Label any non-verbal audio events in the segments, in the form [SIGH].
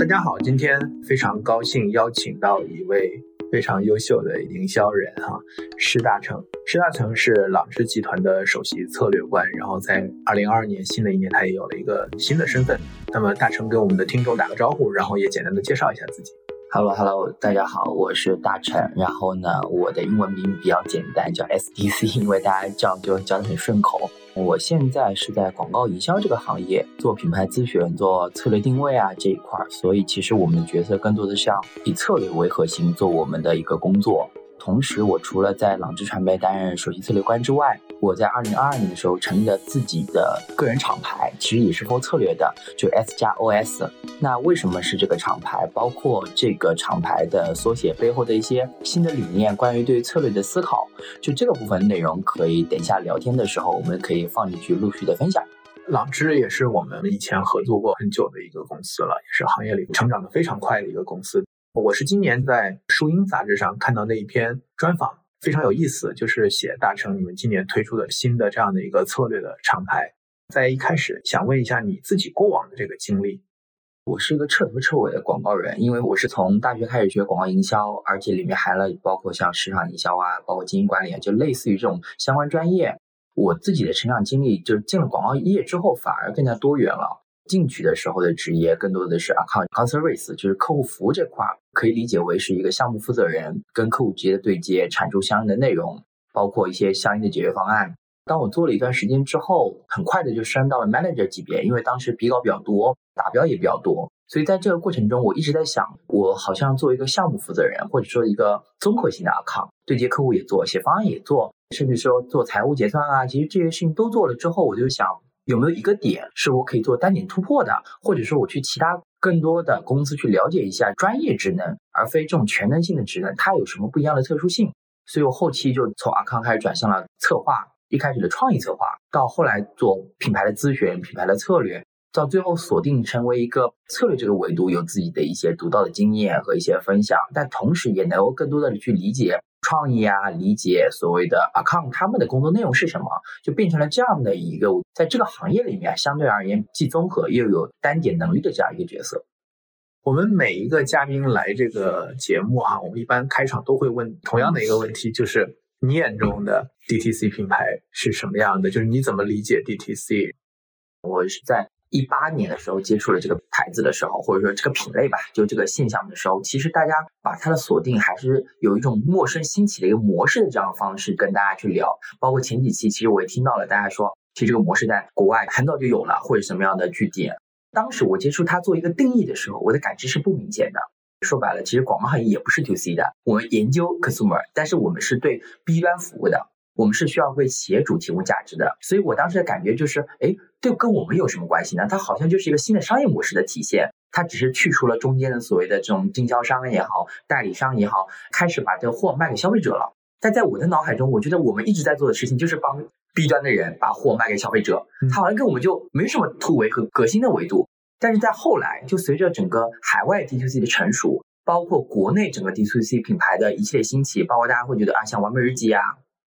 大家好，今天非常高兴邀请到一位非常优秀的营销人哈，施大成。施大成是朗智集团的首席策略官，然后在二零二二年新的一年，他也有了一个新的身份。那么大成跟我们的听众打个招呼，然后也简单的介绍一下自己。Hello，Hello，大家好，我是大陈。然后呢，我的英文名比较简单，叫 SDC，[LAUGHS] 因为大家这样就叫的很顺口。我现在是在广告营销这个行业做品牌咨询、做策略定位啊这一块，所以其实我们的角色更多的像以策略为核心做我们的一个工作。同时，我除了在朗智传媒担任首席策略官之外，我在二零二二年的时候成立了自己的个人厂牌，其实也是做策略的，就 S 加 OS。那为什么是这个厂牌？包括这个厂牌的缩写背后的一些新的理念，关于对策略的思考，就这个部分内容，可以等一下聊天的时候，我们可以放进去陆续的分享。朗智也是我们以前合作过很久的一个公司了，也是行业里成长的非常快的一个公司。我是今年在《树荫》杂志上看到那一篇专访，非常有意思，就是写大成你们今年推出的新的这样的一个策略的厂牌。在一开始想问一下你自己过往的这个经历。我是一个彻头彻尾的广告人，因为我是从大学开始学广告营销，而且里面含了包括像市场营销啊，包括经营管理啊，就类似于这种相关专业。我自己的成长经历，就是进了广告业之后，反而更加多元了。进去的时候的职业更多的是 account，conservice 就是客户服务这块，可以理解为是一个项目负责人，跟客户直接对接，产出相应的内容，包括一些相应的解决方案。当我做了一段时间之后，很快的就升到了 manager 级别，因为当时比稿比较多，达标也比较多，所以在这个过程中，我一直在想，我好像做一个项目负责人，或者说一个综合性的 account，对接客户也做，写方案也做，甚至说做财务结算啊，其实这些事情都做了之后，我就想。有没有一个点是我可以做单点突破的，或者说我去其他更多的公司去了解一下专业职能，而非这种全能性的职能，它有什么不一样的特殊性？所以我后期就从阿康开始转向了策划，一开始的创意策划，到后来做品牌的咨询、品牌的策略，到最后锁定成为一个策略这个维度，有自己的一些独到的经验和一些分享，但同时也能够更多的去理解。创意啊，理解所谓的 account 他们的工作内容是什么，就变成了这样的一个在这个行业里面相对而言既综合又有单点能力的这样一个角色。我们每一个嘉宾来这个节目哈，我们一般开场都会问同样的一个问题，就是你眼中的 DTC 品牌是什么样的？就是你怎么理解 DTC？我是在。一八年的时候接触了这个牌子的时候，或者说这个品类吧，就这个现象的时候，其实大家把它的锁定还是有一种陌生新奇的一个模式的这样的方式跟大家去聊。包括前几期，其实我也听到了大家说，其实这个模式在国外很早就有了，或者什么样的据点。当时我接触它做一个定义的时候，我的感知是不明显的。说白了，其实广告行业也不是 to C 的，我们研究 consumer，但是我们是对 B 端服务的。我们是需要为企业主提供价值的，所以我当时的感觉就是，哎，这跟我们有什么关系呢？它好像就是一个新的商业模式的体现，它只是去除了中间的所谓的这种经销商也好，代理商也好，开始把这货卖给消费者了。但在我的脑海中，我觉得我们一直在做的事情就是帮 B 端的人把货卖给消费者，它好像跟我们就没什么突围和革新的维度。但是在后来，就随着整个海外 D to C 的成熟，包括国内整个 D to C 品牌的一系列兴起，包括大家会觉得啊，像完美日记啊。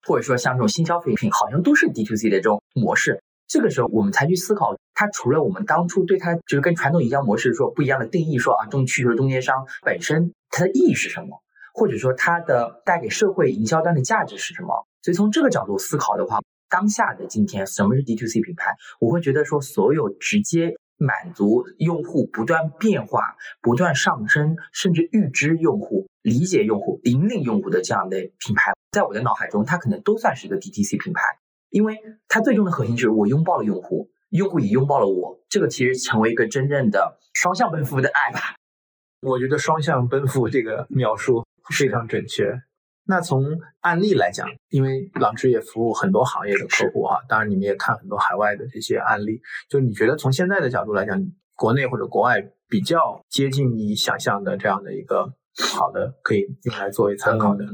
或者说像这种新消费品，好像都是 D to C 的这种模式。这个时候，我们才去思考，它除了我们当初对它就是跟传统营销模式说不一样的定义，说啊，中去除中间商本身它的意义是什么，或者说它的带给社会营销端的价值是什么。所以从这个角度思考的话，当下的今天，什么是 D to C 品牌？我会觉得说，所有直接满足用户不断变化、不断上升，甚至预知用户、理解用户、引领用户的这样的品牌。在我的脑海中，它可能都算是一个 DTC 品牌，因为它最终的核心就是我拥抱了用户，用户也拥抱了我，这个其实成为一个真正的双向奔赴的爱吧。[LAUGHS] 我觉得双向奔赴这个描述非常准确。那从案例来讲，因为朗智也服务很多行业的客户哈，当然你们也看很多海外的这些案例，就你觉得从现在的角度来讲，国内或者国外比较接近你想象的这样的一个好的可以用来作为参考的？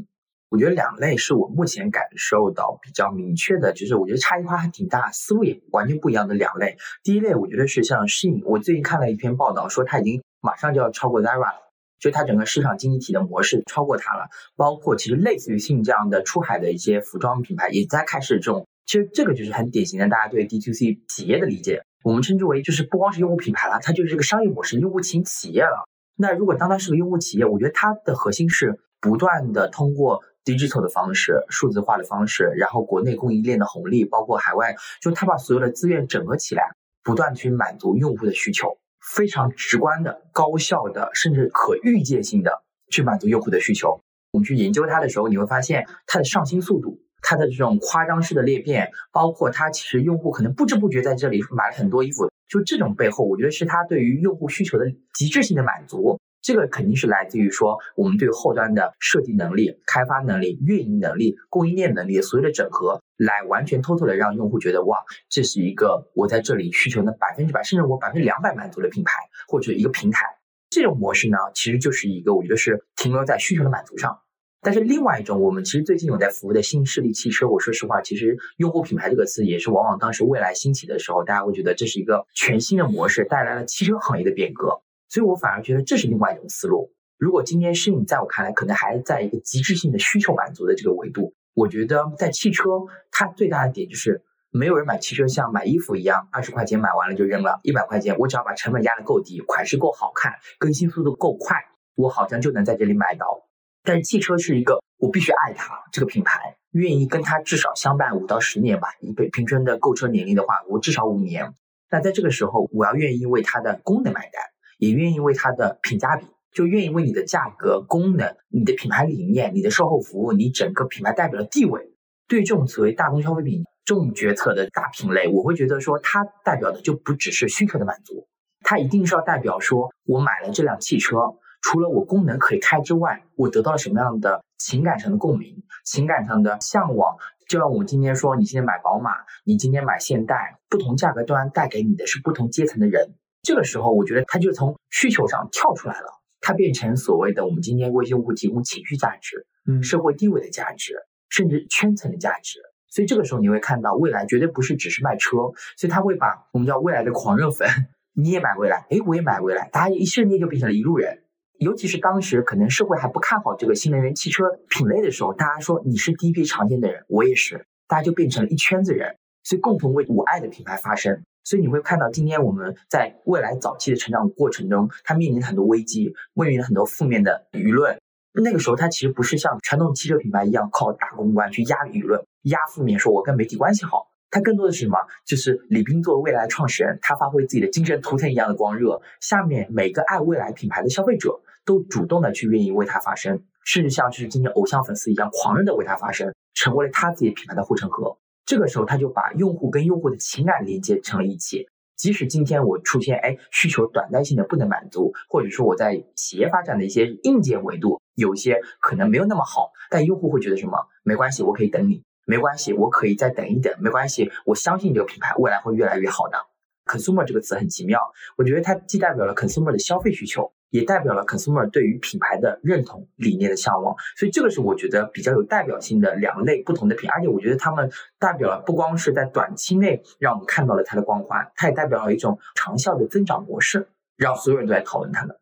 我觉得两类是我目前感受到比较明确的，就是我觉得差异化还挺大，思路也完全不一样的两类。第一类我觉得是像 Shein，我最近看了一篇报道，说它已经马上就要超过 Zara 了，就它整个市场经济体的模式超过它了。包括其实类似于适应这样的出海的一些服装品牌也在开始这种，其实这个就是很典型的大家对 D2C 企业的理解，我们称之为就是不光是用户品牌了，它就是这个商业模式，用户型企业了。那如果当它是个用户企业，我觉得它的核心是不断的通过。Digital 的方式，数字化的方式，然后国内供应链的红利，包括海外，就他把所有的资源整合起来，不断去满足用户的需求，非常直观的、高效的，甚至可预见性的去满足用户的需求。我们去研究它的时候，你会发现它的上新速度，它的这种夸张式的裂变，包括它其实用户可能不知不觉在这里买了很多衣服，就这种背后，我觉得是它对于用户需求的极致性的满足。这个肯定是来自于说，我们对后端的设计能力、开发能力、运营能力、供应链能力所有的整合，来完全偷偷的让用户觉得哇，这是一个我在这里需求的百分之百，甚至我百分之两百满足的品牌或者一个平台。这种模式呢，其实就是一个我觉得是停留在需求的满足上。但是另外一种，我们其实最近有在服务的新势力汽车，我说实话，其实用户品牌这个词也是往往当时未来兴起的时候，大家会觉得这是一个全新的模式，带来了汽车行业的变革。所以我反而觉得这是另外一种思路。如果今天是你在我看来，可能还在一个极致性的需求满足的这个维度。我觉得在汽车，它最大的点就是没有人买汽车像买衣服一样，二十块钱买完了就扔了，一百块钱我只要把成本压得够低，款式够好看，更新速度够快，我好像就能在这里买到。但是汽车是一个我必须爱它这个品牌，愿意跟它至少相伴五到十年吧。一个平均的购车年龄的话，我至少五年。那在这个时候，我要愿意为它的功能买单。也愿意为它的品价比，就愿意为你的价格、功能、你的品牌理念、你的售后服务、你整个品牌代表的地位，对这种所谓大宗消费品这种决策的大品类，我会觉得说，它代表的就不只是需求的满足，它一定是要代表说，我买了这辆汽车，除了我功能可以开之外，我得到了什么样的情感上的共鸣、情感上的向往。就像我们今天说，你今天买宝马，你今天买现代，不同价格端带给你的是不同阶层的人。这个时候，我觉得它就从需求上跳出来了，它变成所谓的我们今天为用户提供情绪价值、嗯，社会地位的价值，甚至圈层的价值。所以这个时候你会看到，未来绝对不是只是卖车，所以他会把我们叫未来的狂热粉，你也买未来，哎，我也买未来，大家一瞬间就变成了一路人。尤其是当时可能社会还不看好这个新能源汽车品类的时候，大家说你是第一批尝鲜的人，我也是，大家就变成了一圈子人，所以共同为我爱的品牌发声。所以你会看到，今天我们在未来早期的成长过程中，它面临很多危机，面临很多负面的舆论。那个时候，它其实不是像传统汽车品牌一样靠大公关去压舆论、压负面，说我跟媒体关系好。它更多的是什么？就是李斌作为未来创始人，他发挥自己的精神图腾一样的光热，下面每个爱未来品牌的消费者都主动的去愿意为他发声，甚至像就是今天偶像粉丝一样狂热的为他发声，成为了他自己品牌的护城河。这个时候，他就把用户跟用户的情感连接成了一起。即使今天我出现哎需求短暂性的不能满足，或者说我在企业发展的一些硬件维度有些可能没有那么好，但用户会觉得什么？没关系，我可以等你，没关系，我可以再等一等，没关系，我相信这个品牌未来会越来越好的。consumer 这个词很奇妙，我觉得它既代表了 consumer 的消费需求。也代表了 consumer 对于品牌的认同、理念的向往，所以这个是我觉得比较有代表性的两类不同的品，而且我觉得他们代表了不光是在短期内让我们看到了它的光环，它也代表了一种长效的增长模式，让所有人都在讨论它的。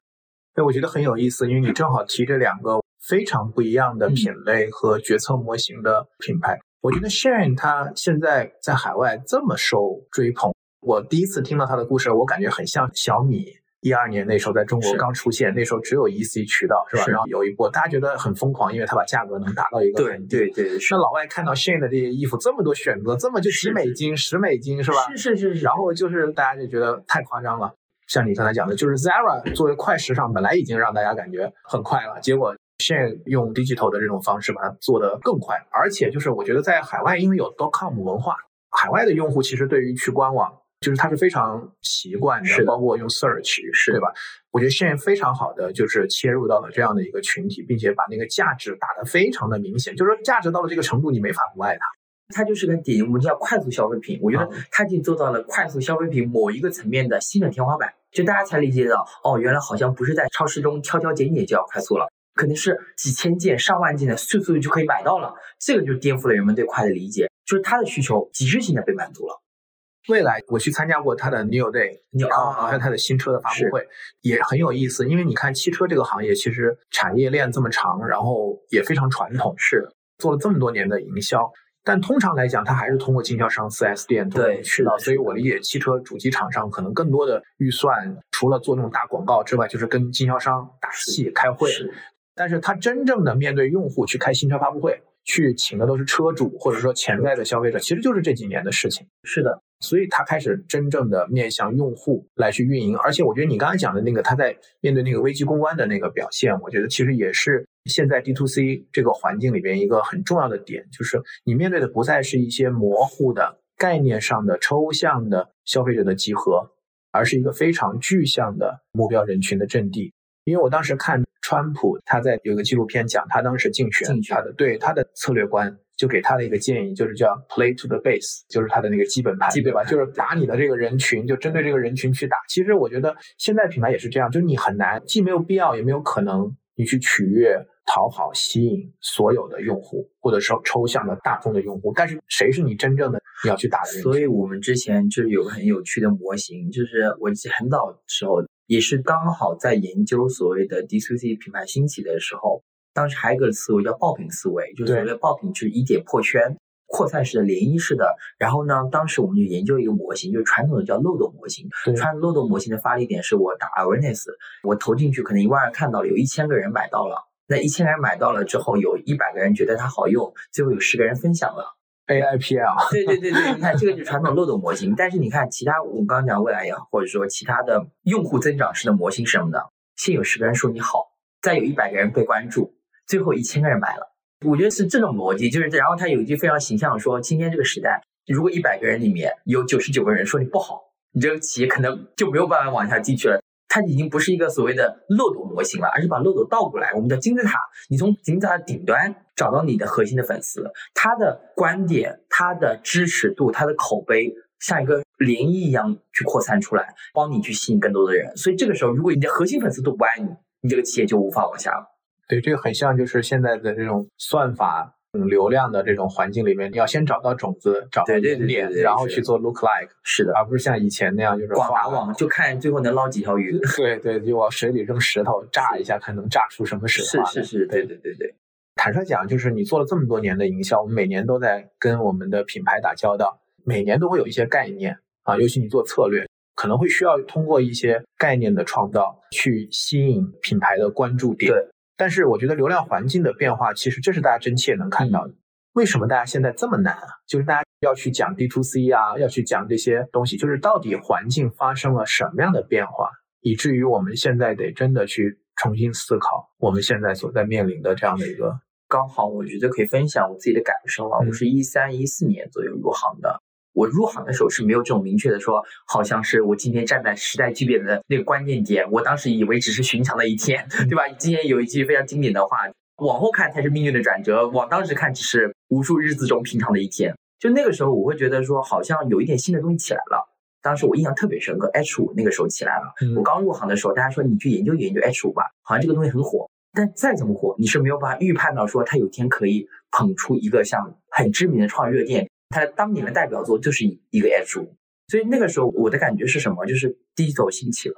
对，我觉得很有意思，因为你正好提这两个非常不一样的品类和决策模型的品牌。我觉得 Shane 它现在在海外这么受追捧，我第一次听到他的故事，我感觉很像小米。一二年那时候在中国刚出现，那时候只有 EC 渠道是吧？然后有一波大家觉得很疯狂，因为它把价格能达到一个对对对。那老外看到 Shein 的这些衣服这么多选择，这么就几美金、十美金是吧？是是是是。然后就是大家就觉得太夸张了。像你刚才讲的，就是 Zara 作为快时尚，本来已经让大家感觉很快了，结果 Shein 用 digital 的这种方式把它做得更快，而且就是我觉得在海外，因为有 dotcom 文化，海外的用户其实对于去官网。就是它是非常习惯的，包括用 search，是对吧？我觉得现在非常好的就是切入到了这样的一个群体，并且把那个价值打得非常的明显。就是说价值到了这个程度，你没法不爱它。它就是个点，我们叫快速消费品。我觉得它已经做到了快速消费品某一个层面的新的天花板。就大家才理解到，哦，原来好像不是在超市中挑挑拣拣就要快速了，可能是几千件、上万件的速速就可以买到了。这个就颠覆了人们对快的理解，就是它的需求极致性的被满足了。未来我去参加过他的 New Day，然后还有他的新车的发布会，也很有意思。因为你看汽车这个行业，其实产业链这么长，然后也非常传统，是做了这么多年的营销。但通常来讲，它还是通过经销商、4S 店对渠道。所以我理解，汽车主机厂商可能更多的预算，除了做那种大广告之外，就是跟经销商打戏、开会。但是他真正的面对用户去开新车发布会，去请的都是车主或者说潜在的消费者，其实就是这几年的事情。是的。所以他开始真正的面向用户来去运营，而且我觉得你刚才讲的那个他在面对那个危机公关的那个表现，我觉得其实也是现在 D to C 这个环境里边一个很重要的点，就是你面对的不再是一些模糊的概念上的抽象的消费者的集合，而是一个非常具象的目标人群的阵地。因为我当时看川普他在有一个纪录片讲他当时竞选他的对他的策略观。就给他的一个建议，就是叫 play to the base，就是他的那个基本盘，对吧？就是打你的这个人群，就针对这个人群去打。其实我觉得现在品牌也是这样，就是你很难，既没有必要，也没有可能，你去取悦、讨好、吸引所有的用户，或者说抽象的大众的用户。但是谁是你真正的你要去打的人？所以我们之前就是有个很有趣的模型，就是我记很早时候也是刚好在研究所谓的 D2C 品牌兴起的时候。当时还有一个思维叫爆品思维，就是所谓的爆品，就是以点破圈、扩散式的、涟漪式的。然后呢，当时我们就研究一个模型，就是传统的叫漏斗模型。传漏斗模型的发力点是我打 awareness，我投进去，可能一万人看到了，有一千个人买到了。那一千个人买到了之后，有一百个人觉得它好用，最后有十个人分享了。AIPL。对对对对，你看这个就是传统漏斗模型。但是你看其他，我们刚刚讲未来也好，或者说其他的用户增长式的模型什么呢？先有十个人说你好，再有一百个人被关注。最后一千个人买了，我觉得是这种逻辑，就是然后他有一句非常形象说，今天这个时代，如果一百个人里面有九十九个人说你不好，你这个企业可能就没有办法往下进去了。它已经不是一个所谓的漏斗模型了，而是把漏斗倒过来，我们叫金字塔。你从金字塔的顶端找到你的核心的粉丝，他的观点、他的支持度、他的口碑，像一个涟漪一样去扩散出来，帮你去吸引更多的人。所以这个时候，如果你的核心粉丝都不爱你，你这个企业就无法往下了。对，这个很像，就是现在的这种算法、流量的这种环境里面，你要先找到种子，找到点点，然后去做 look like，是的，而不是像以前那样，就是广撒网，就看最后能捞几条鱼。对对，就往水里扔石头，炸一下，看能炸出什么水花。是是是，对对对对。坦率讲，就是你做了这么多年的营销，我们每年都在跟我们的品牌打交道，每年都会有一些概念啊，尤其你做策略，可能会需要通过一些概念的创造，去吸引品牌的关注点。对。但是我觉得流量环境的变化，其实这是大家真切能看到的。为什么大家现在这么难啊？就是大家要去讲 D to C 啊，要去讲这些东西，就是到底环境发生了什么样的变化，以至于我们现在得真的去重新思考我们现在所在面临的这样的一个。刚好我觉得可以分享我自己的感受啊，我是一三一四年左右入行的。我入行的时候是没有这种明确的说，好像是我今天站在时代巨变的那个关键点。我当时以为只是寻常的一天，[LAUGHS] 对吧？今天有一句非常经典的话，往后看才是命运的转折，往当时看只是无数日子中平常的一天。就那个时候，我会觉得说，好像有一点新的东西起来了。当时我印象特别深刻，H 五那个时候起来了。我刚入行的时候，大家说你去研究研究 H 五吧，好像这个东西很火。但再怎么火，你是没有办法预判到说他有天可以捧出一个像很知名的创业热点。他当年的代表作就是一个 H 五，所以那个时候我的感觉是什么？就是第一走兴起了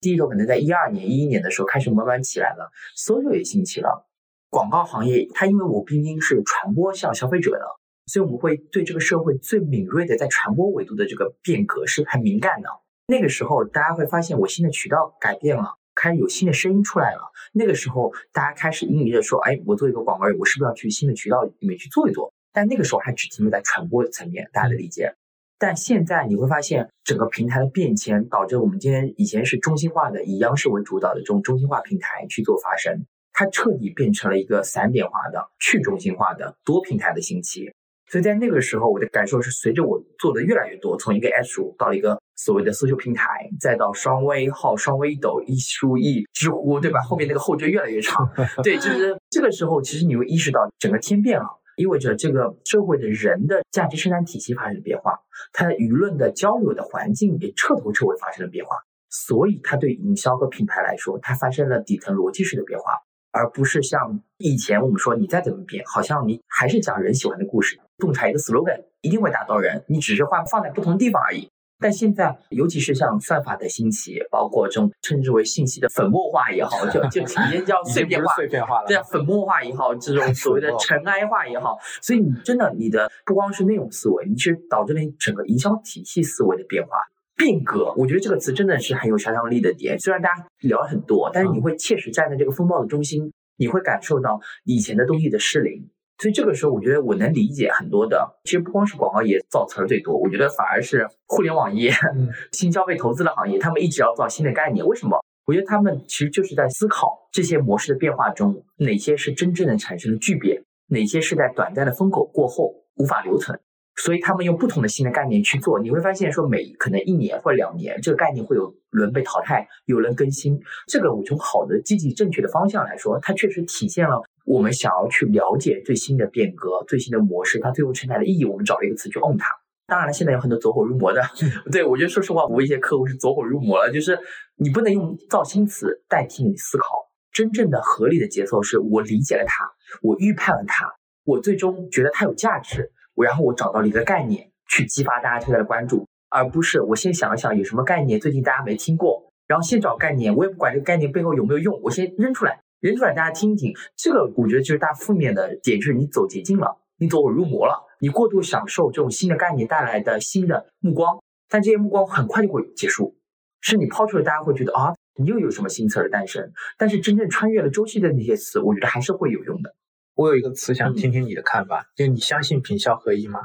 第一走可能在一二年、一一年的时候开始慢慢起来了搜索也兴起了。广告行业它因为我毕竟是传播向消费者的，所以我们会对这个社会最敏锐的在传播维度的这个变革是很敏感的。那个时候大家会发现我新的渠道改变了，开始有新的声音出来了。那个时候大家开始因疑着说：“哎，我做一个广告人，我是不是要去新的渠道里面去做一做？”但那个时候还只停留在传播层面，大家的理解。但现在你会发现，整个平台的变迁导致我们今天以前是中心化的，以央视为主导的这种中心化平台去做发声，它彻底变成了一个散点化的、去中心化的多平台的兴起。所以在那个时候，我的感受是，随着我做的越来越多，从一个 H 五到了一个所谓的搜秀平台，再到双微号、双微抖、一书一、知乎，对吧？后面那个后缀越来越长。[LAUGHS] 对，就是这个时候，其实你会意识到整个天变了。意味着这个社会的人的价值生产体系发生了变化，它的舆论的交流的环境也彻头彻尾发生了变化。所以它对营销和品牌来说，它发生了底层逻辑式的变化，而不是像以前我们说你再怎么变，好像你还是讲人喜欢的故事，洞察一个 slogan 一定会打到人，你只是换放在不同地方而已。但现在，尤其是像算法的兴起，包括这种称之为信息的粉末化也好，就就 [LAUGHS] 体验叫碎片化，碎片化了，对，粉末化也好，这种所谓的 [LAUGHS] 尘埃化也好，所以你真的你的不光是内容思维，你是导致了你整个营销体系思维的变化变革。我觉得这个词真的是很有杀伤力的点。虽然大家聊了很多，但是你会切实站在这个风暴的中心，你会感受到以前的东西的失灵。所以这个时候，我觉得我能理解很多的。其实不光是广告业造词儿最多，我觉得反而是互联网业、[LAUGHS] 新消费投资的行业，他们一直要造新的概念。为什么？我觉得他们其实就是在思考这些模式的变化中，哪些是真正的产生了巨变，哪些是在短暂的风口过后无法留存。所以他们用不同的新的概念去做，你会发现说每可能一年或者两年，这个概念会有轮被淘汰，有人更新。这个我从好的、积极、正确的方向来说，它确实体现了。我们想要去了解最新的变革、最新的模式，它最后承载的意义，我们找了一个词去 own 它。当然了，现在有很多走火入魔的，[LAUGHS] 对我觉得说实话，我一些客户是走火入魔了，就是你不能用造新词代替你思考。真正的合理的节奏是我理解了它，我预判了它，我最终觉得它有价值，我然后我找到了一个概念去激发大家对它的关注，而不是我先想一想有什么概念最近大家没听过，然后先找概念，我也不管这个概念背后有没有用，我先扔出来。扔出来，大家听一听。这个我觉得就是大负面的点，就是你走捷径了，你走火入魔了，你过度享受这种新的概念带来的新的目光，但这些目光很快就会结束。是你抛出来，大家会觉得啊，你又有什么新词儿的诞生？但是真正穿越了周期的那些词，我觉得还是会有用的。我有一个词想听听你的看法，就你相信品效合一吗？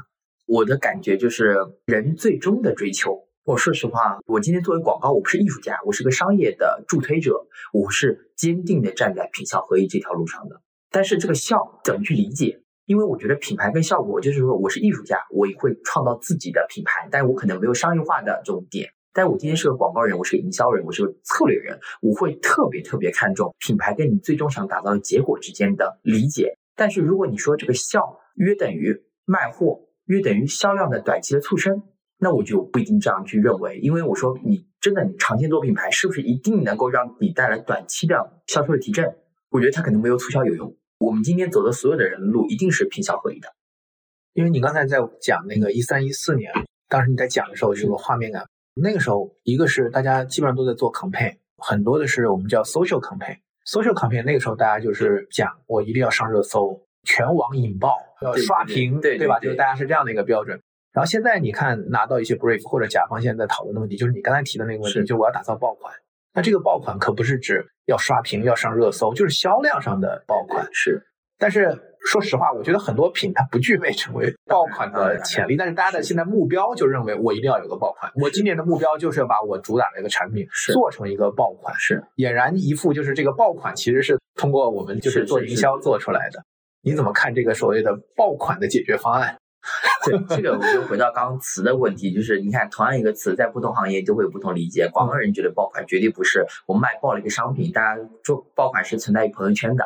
我的感觉就是人最终的追求。我说实话，我今天作为广告，我不是艺术家，我是个商业的助推者，我是坚定的站在品效合一这条路上的。但是这个效怎么去理解？因为我觉得品牌跟效果，就是说我是艺术家，我也会创造自己的品牌，但我可能没有商业化的这种点。但我今天是个广告人，我是个营销人，我是个策略人，我会特别特别看重品牌跟你最终想打造的结果之间的理解。但是如果你说这个效约等于卖货，约等于销量的短期的促生。那我就不一定这样去认为，因为我说你真的你长线做品牌，是不是一定能够让你带来短期的销售的提振？我觉得它可能没有促销有用。我们今天走的所有的人路，一定是品效合一的。因为你刚才在讲那个一三一四年，当时你在讲的时候，有个画面感。那个时候，一个是大家基本上都在做 campaign，很多的是我们叫 social campaign。social campaign 那个时候大家就是讲我一定要上热搜，全网引爆，要刷屏，对对吧？就是大家是这样的一个标准。然后现在你看拿到一些 brief 或者甲方现在在讨论的问题，就是你刚才提的那个问题，就是我要打造爆款。那这个爆款可不是指要刷屏、要上热搜，就是销量上的爆款。是，但是说实话，我觉得很多品它不具备成为爆款的潜力。但是大家的现在目标就认为我一定要有个爆款，我今年的目标就是要把我主打的一个产品做成一个爆款。是，俨然一副就是这个爆款其实是通过我们就是做营销做出来的。你怎么看这个所谓的爆款的解决方案？[LAUGHS] 对这个，我就回到刚刚词的问题，就是你看，同样一个词，在不同行业都会有不同理解。广告人觉得爆款绝对不是我卖爆了一个商品，大家做爆款是存在于朋友圈的，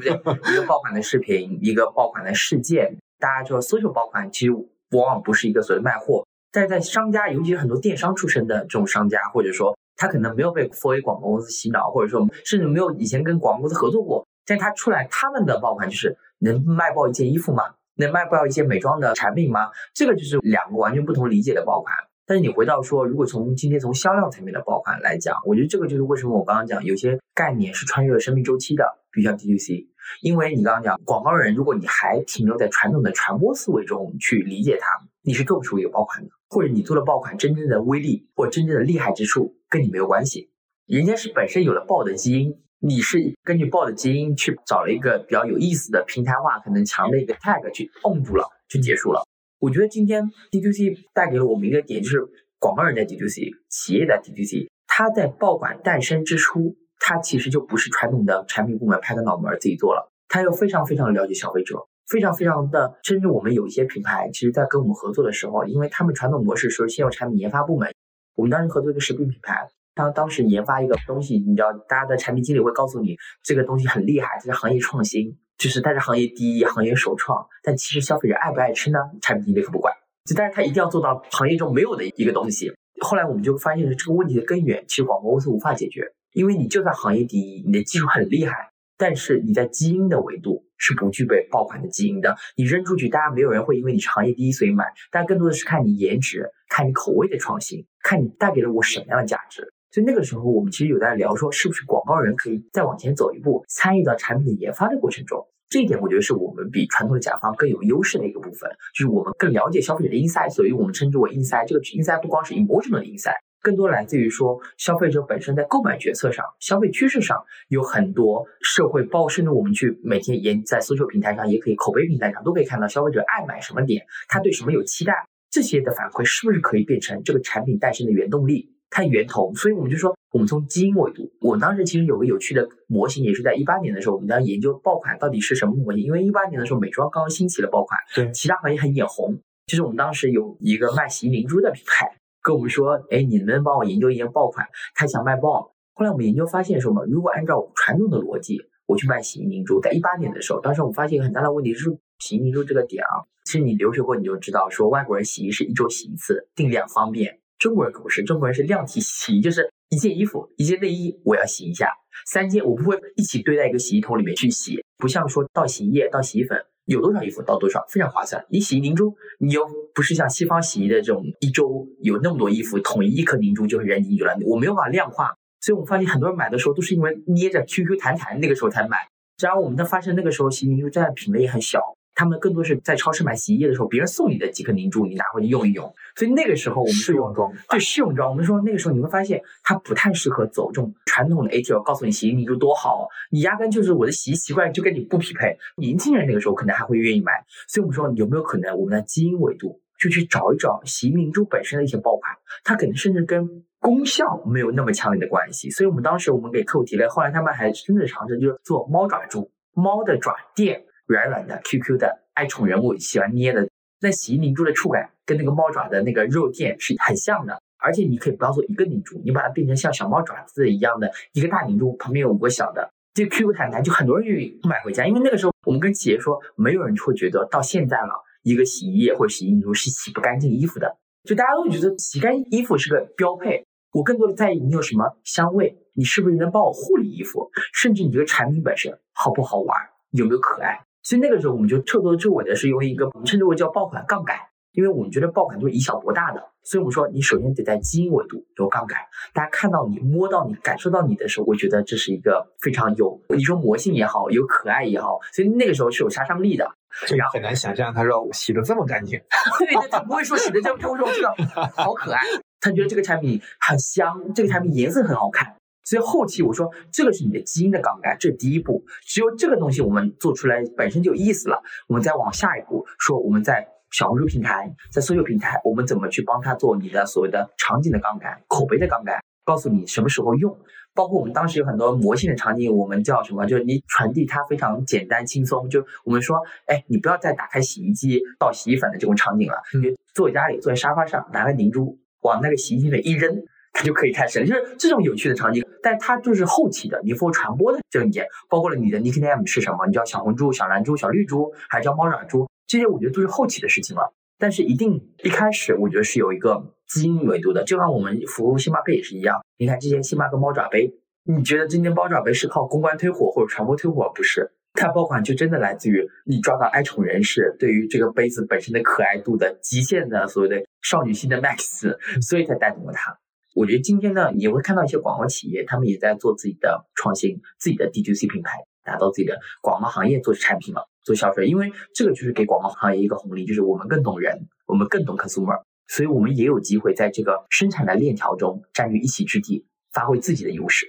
对不对？一个爆款的视频，一个爆款的事件，大家说搜索爆款，其实往往不是一个所谓卖货。但在商家，尤其是很多电商出身的这种商家，或者说他可能没有被 4A 广告公司洗脑，或者说甚至没有以前跟广告公司合作过，但他出来他们的爆款就是能卖爆一件衣服吗？能卖爆一些美妆的产品吗？这个就是两个完全不同理解的爆款。但是你回到说，如果从今天从销量层面的爆款来讲，我觉得这个就是为什么我刚刚讲有些概念是穿越了生命周期的，比如像 DTC。因为你刚刚讲广告人，如果你还停留在传统的传播思维中去理解它，你是做不出一个爆款的，或者你做的爆款真正的威力或真正的厉害之处跟你没有关系，人家是本身有了爆的基因。你是根据报的基因去找了一个比较有意思的平台化可能强的一个 tag 去摁住了，就结束了。我觉得今天 D to C 带给了我们一个点，就是广告人在 D to C，企业在 D to C，它在爆款诞生之初，它其实就不是传统的产品部门拍个脑门自己做了，它又非常非常了解消费者，非常非常的，甚至我们有一些品牌，其实在跟我们合作的时候，因为他们传统模式是先有产品研发部门，我们当时合作一个食品品牌。当当时研发一个东西，你知道，大家的产品经理会告诉你，这个东西很厉害，这是行业创新，就是它是行业第一，行业首创。但其实消费者爱不爱吃呢？产品经理可不管，就但是他一定要做到行业中没有的一个东西。后来我们就发现了这个问题的根源，其实广告公司无法解决，因为你就算行业第一，你的技术很厉害，但是你在基因的维度是不具备爆款的基因的。你扔出去，大家没有人会因为你是行业第一所以买，但更多的是看你颜值，看你口味的创新，看你带给了我什么样的价值。所以那个时候，我们其实有在聊说，是不是广告人可以再往前走一步，参与到产品的研发的过程中。这一点我觉得是我们比传统的甲方更有优势的一个部分，就是我们更了解消费者的 inside，所以我们称之为 inside。这个 inside 不光是 emotional 的 inside，更多来自于说消费者本身在购买决策上、消费趋势上有很多社会包，甚至我们去每天研在搜索平台上，也可以口碑平台上都可以看到消费者爱买什么点，他对什么有期待，这些的反馈是不是可以变成这个产品诞生的原动力？它源头，所以我们就说，我们从基因维度，我当时其实有个有趣的模型，也是在一八年的时候，我们在研究爆款到底是什么模型。因为一八年的时候，美妆刚刚兴起了爆款，对，其他行业很眼红。就是我们当时有一个卖洗衣凝珠的品牌跟我们说，哎，你能不能帮我研究一研爆款？他想卖爆。后来我们研究发现什么？如果按照传统的逻辑，我去卖洗衣凝珠，在一八年的时候，当时我们发现一个很大的问题是，洗衣凝珠这个点啊，其实你留学过你就知道，说外国人洗衣是一周洗一次，定量方便。中国人可不是，中国人是量体洗衣，就是一件衣服、一件内衣，我要洗一下，三件我不会一起堆在一个洗衣桶里面去洗，不像说倒洗衣液、倒洗衣粉，有多少衣服倒多少，非常划算。你洗衣凝珠，你又不是像西方洗衣的这种一周有那么多衣服，统一一颗凝珠就会扔进去了，我没有办法量化，所以我们发现很多人买的时候都是因为捏着 QQ 弹弹那个时候才买，然而我们的发现那个时候洗衣凝珠占的品类也很小。他们更多是在超市买洗衣液的时候，别人送你的几颗凝珠，你拿回去用一用。所以那个时候我们试用装，对试用装，我们说那个时候你会发现它不太适合走这种传统的 T L，告诉你洗衣凝珠多好，你压根就是我的洗衣习惯就跟你不匹配。年轻人那个时候可能还会愿意买，所以我们说有没有可能我们的基因维度就去找一找洗衣凝珠本身的一些爆款，它可能甚至跟功效没有那么强烈的关系。所以我们当时我们给客户提了，后来他们还真的尝试就是做猫爪珠，猫的爪垫。软软的 Q Q 的爱宠人物喜欢捏的，那洗衣凝珠的触感跟那个猫爪的那个肉垫是很像的，而且你可以不要做一个凝珠，你把它变成像小猫爪子一样的一个大凝珠，旁边有五个小的，这 Q Q 弹弹，就很多人愿意买回家。因为那个时候我们跟企业说，没有人会觉得到现在了，一个洗衣液或者洗衣凝珠是洗不干净衣服的，就大家都觉得洗干衣服是个标配。我更多的在意你有什么香味，你是不是能帮我护理衣服，甚至你这个产品本身好不好玩，有没有可爱。所以那个时候，我们就彻头彻尾的是用一个我们称之为叫爆款杠杆，因为我们觉得爆款都是以小博大的，所以我们说你首先得在基因维度有杠杆，大家看到你、摸到你、感受到你的时候，我觉得这是一个非常有你说魔性也好，有可爱也好，所以那个时候是有杀伤力的。这个很难想象，他说洗的这么干净，[LAUGHS] 对，他不会说洗的这么，他会说这个好可爱，他觉得这个产品很香，这个产品颜色很好看。所以后期我说这个是你的基因的杠杆，这是第一步。只有这个东西我们做出来本身就有意思了，我们再往下一步说，我们在小红书平台，在搜秀平台，我们怎么去帮他做你的所谓的场景的杠杆、口碑的杠杆，告诉你什么时候用。包括我们当时有很多魔性的场景，我们叫什么？就是你传递它非常简单轻松。就我们说，哎，你不要再打开洗衣机倒洗衣粉的这种场景了，你就坐在家里，坐在沙发上，拿个凝珠往那个洗衣机里一扔。就可以开始了，就是这种有趣的场景，但它就是后期的，你负责传播的这一点，包括了你的 nickname 是什么，你叫小红珠、小蓝珠、小绿珠，还叫猫爪珠，这些我觉得都是后期的事情了。但是一定一开始，我觉得是有一个基因维度的，就像我们服务星巴克也是一样。你看之前星巴克猫爪杯，你觉得今天猫爪杯是靠公关推火或者传播推火？不是，它爆款就真的来自于你抓到爱宠人士对于这个杯子本身的可爱度的极限的所谓的少女心的 max，所以才带动了它。我觉得今天呢，也会看到一些广告企业，他们也在做自己的创新，自己的 D to C 品牌，打造自己的广告行业做产品了，做消费。因为这个就是给广告行业一个红利，就是我们更懂人，我们更懂 consumer，所以我们也有机会在这个生产的链条中占据一席之地，发挥自己的优势。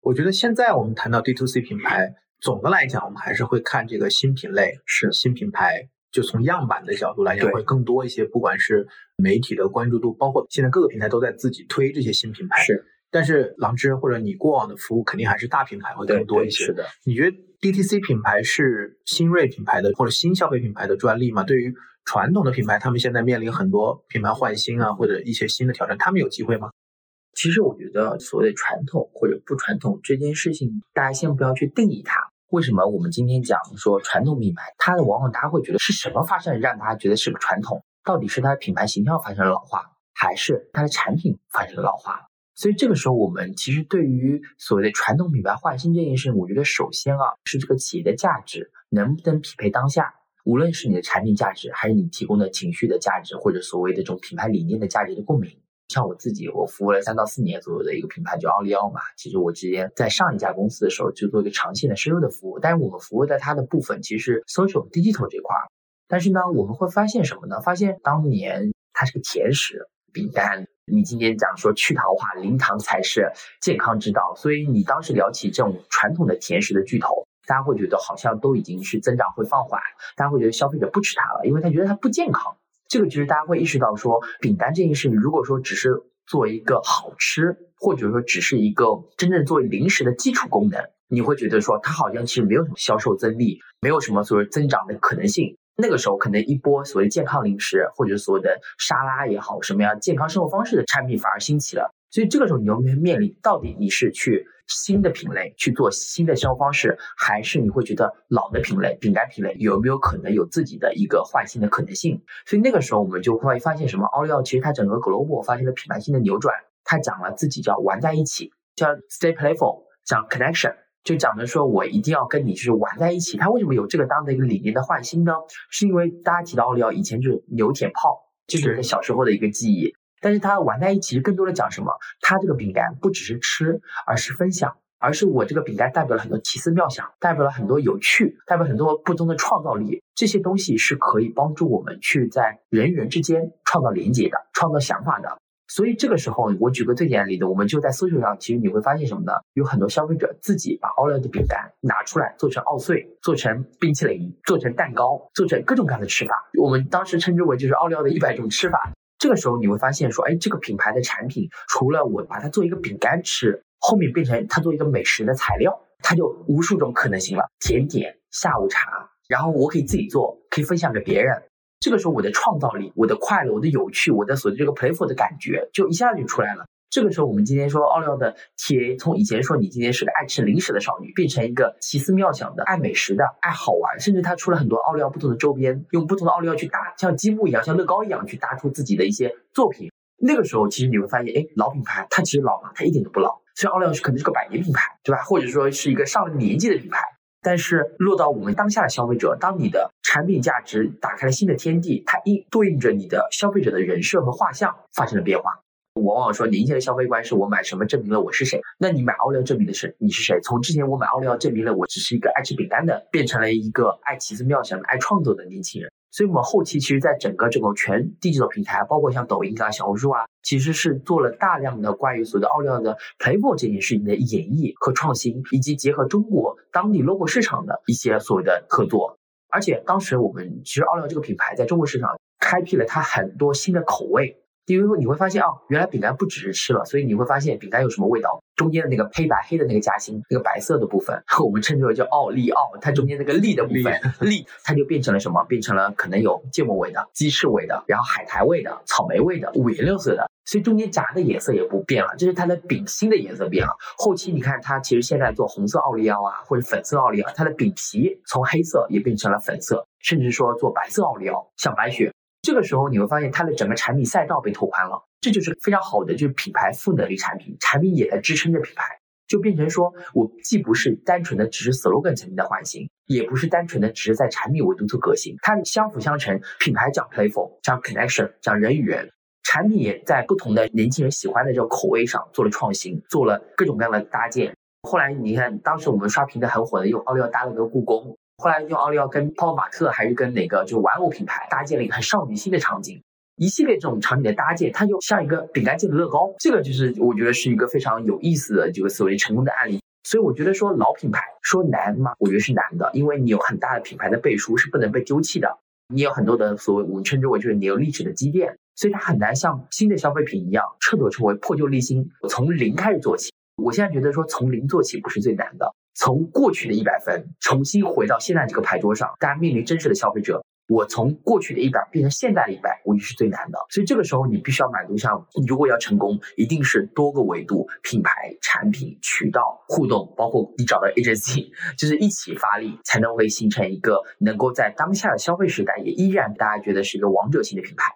我觉得现在我们谈到 D to C 品牌，总的来讲，我们还是会看这个新品类是新品牌。就从样板的角度来讲，会更多一些。不管是媒体的关注度，包括现在各个平台都在自己推这些新品牌。是，但是狼芝或者你过往的服务，肯定还是大品牌会更多一些。是的。你觉得 DTC 品牌是新锐品牌的或者新消费品牌的专利吗？对于传统的品牌，他们现在面临很多品牌换新啊，或者一些新的挑战，他们有机会吗？其实我觉得，所谓传统或者不传统这件事情，大家先不要去定义它。为什么我们今天讲说传统品牌，它的往往大家会觉得是什么发生让大家觉得是个传统？到底是它的品牌形象发生了老化，还是它的产品发生了老化？所以这个时候，我们其实对于所谓的传统品牌换新这件事，我觉得首先啊，是这个企业的价值能不能匹配当下。无论是你的产品价值，还是你提供的情绪的价值，或者所谓的这种品牌理念的价值的共鸣。像我自己，我服务了三到四年左右的一个品牌叫奥利奥嘛。其实我之前在上一家公司的时候就做一个长线的深入的服务，但是我们服务的它的部分其实 social digital 这块儿。但是呢，我们会发现什么呢？发现当年它是个甜食饼干，你今天讲说去糖化，零糖才是健康之道，所以你当时聊起这种传统的甜食的巨头。大家会觉得好像都已经是增长会放缓，大家会觉得消费者不吃它了，因为他觉得它不健康。这个其实大家会意识到说，饼干这件事，如果说只是做一个好吃，或者说只是一个真正作为零食的基础功能，你会觉得说它好像其实没有什么销售增利，没有什么所谓增长的可能性。那个时候可能一波所谓健康零食，或者所谓的沙拉也好，什么样健康生活方式的产品反而兴起了。所以这个时候你要面面临，到底你是去新的品类去做新的销售方式，还是你会觉得老的品类饼干品类有没有可能有自己的一个换新的可能性？所以那个时候我们就会发现什么？奥利奥其实它整个 global 发生了品牌性的扭转，它讲了自己叫玩在一起，叫 stay playful，讲 connection，就讲的说我一定要跟你就是玩在一起。它为什么有这个当的一个理念的换新呢？是因为大家提到奥利奥以前就是牛舔炮，就是小时候的一个记忆。但是它玩在一起，更多的讲什么？它这个饼干不只是吃，而是分享，而是我这个饼干代表了很多奇思妙想，代表了很多有趣，代表很多不同的创造力。这些东西是可以帮助我们去在人与人之间创造连接的，创造想法的。所以这个时候，我举个最简单的例子，我们就在搜索上，其实你会发现什么呢？有很多消费者自己把奥利奥的饼干拿出来做成奥碎，做成冰淇淋，做成蛋糕，做成各种各样的吃法。我们当时称之为就是奥利奥的一百种吃法。这个时候你会发现，说，哎，这个品牌的产品，除了我把它做一个饼干吃，后面变成它做一个美食的材料，它就无数种可能性了。甜点、下午茶，然后我可以自己做，可以分享给别人。这个时候我的创造力、我的快乐、我的有趣、我的所谓这个 playful 的感觉，就一下子就出来了。这个时候，我们今天说奥利奥的 TA，从以前说你今天是个爱吃零食的少女，变成一个奇思妙想的爱美食的、爱好玩，甚至他出了很多奥利奥不同的周边，用不同的奥利奥去搭，像积木一样，像乐高一样去搭出自己的一些作品。那个时候，其实你会发现，哎，老品牌它其实老吗？它一点都不老。虽然奥利奥是可能是个百年品牌，对吧？或者说是一个上了年纪的品牌，但是落到我们当下的消费者，当你的产品价值打开了新的天地，它一对应着你的消费者的人设和画像发生了变化。我往往说，年轻人消费观是我买什么证明了我是谁。那你买奥利奥证明的是你是谁？从之前我买奥利奥证明了我只是一个爱吃饼干的，变成了一个爱奇思妙想、爱创作的年轻人。所以，我们后期其实，在整个这种全地级的平台，包括像抖音啊、小红书啊，其实是做了大量的关于所谓的奥利奥的 playful 这件事情的演绎和创新，以及结合中国当地 logo 市场的一些所谓的合作。而且，当时我们其实奥利奥这个品牌在中国市场开辟了它很多新的口味。因为你会发现啊，原来饼干不只是吃了，所以你会发现饼干有什么味道？中间的那个黑白黑的那个夹心，那个白色的部分，[LAUGHS] 我们称之为叫奥利奥，它中间那个粒的部分，[LAUGHS] 粒它就变成了什么？变成了可能有芥末味的、鸡翅味的，然后海苔味的、草莓味的，五颜六色的，所以中间夹的颜色也不变了，就是它的饼心的颜色变了。后期你看它其实现在做红色奥利奥啊，或者粉色奥利奥，它的饼皮从黑色也变成了粉色，甚至说做白色奥利奥，像白雪。这个时候你会发现它的整个产品赛道被拓宽了，这就是非常好的，就是品牌赋能力产品，产品也在支撑着品牌，就变成说我既不是单纯的只是 slogan 层面的换新，也不是单纯的只是在产品维度做革新，它相辅相成，品牌讲 playful，讲 connection，讲人与人，产品也在不同的年轻人喜欢的这个口味上做了创新，做了各种各样的搭建。后来你看，当时我们刷屏的很火的，用奥利奥搭了个故宫。后来用奥利奥跟泡泡玛特还是跟哪个就玩偶品牌搭建了一个很少女心的场景，一系列这种场景的搭建，它就像一个饼干界的乐高，这个就是我觉得是一个非常有意思的这个所谓成功的案例。所以我觉得说老品牌说难吗？我觉得是难的，因为你有很大的品牌的背书是不能被丢弃的，你有很多的所谓我们称之为就是你有历史的积淀，所以它很难像新的消费品一样彻头彻尾破旧立新，从零开始做起。我现在觉得说从零做起不是最难的。从过去的一百分重新回到现在这个牌桌上，大家面临真实的消费者，我从过去的一百变成现在的一百，我觉得是最难的。所以这个时候你必须要满足上，你如果要成功，一定是多个维度：品牌、产品、渠道、互动，包括你找到 agency，[LAUGHS] 就是一起发力，才能会形成一个能够在当下的消费时代也依然大家觉得是一个王者型的品牌。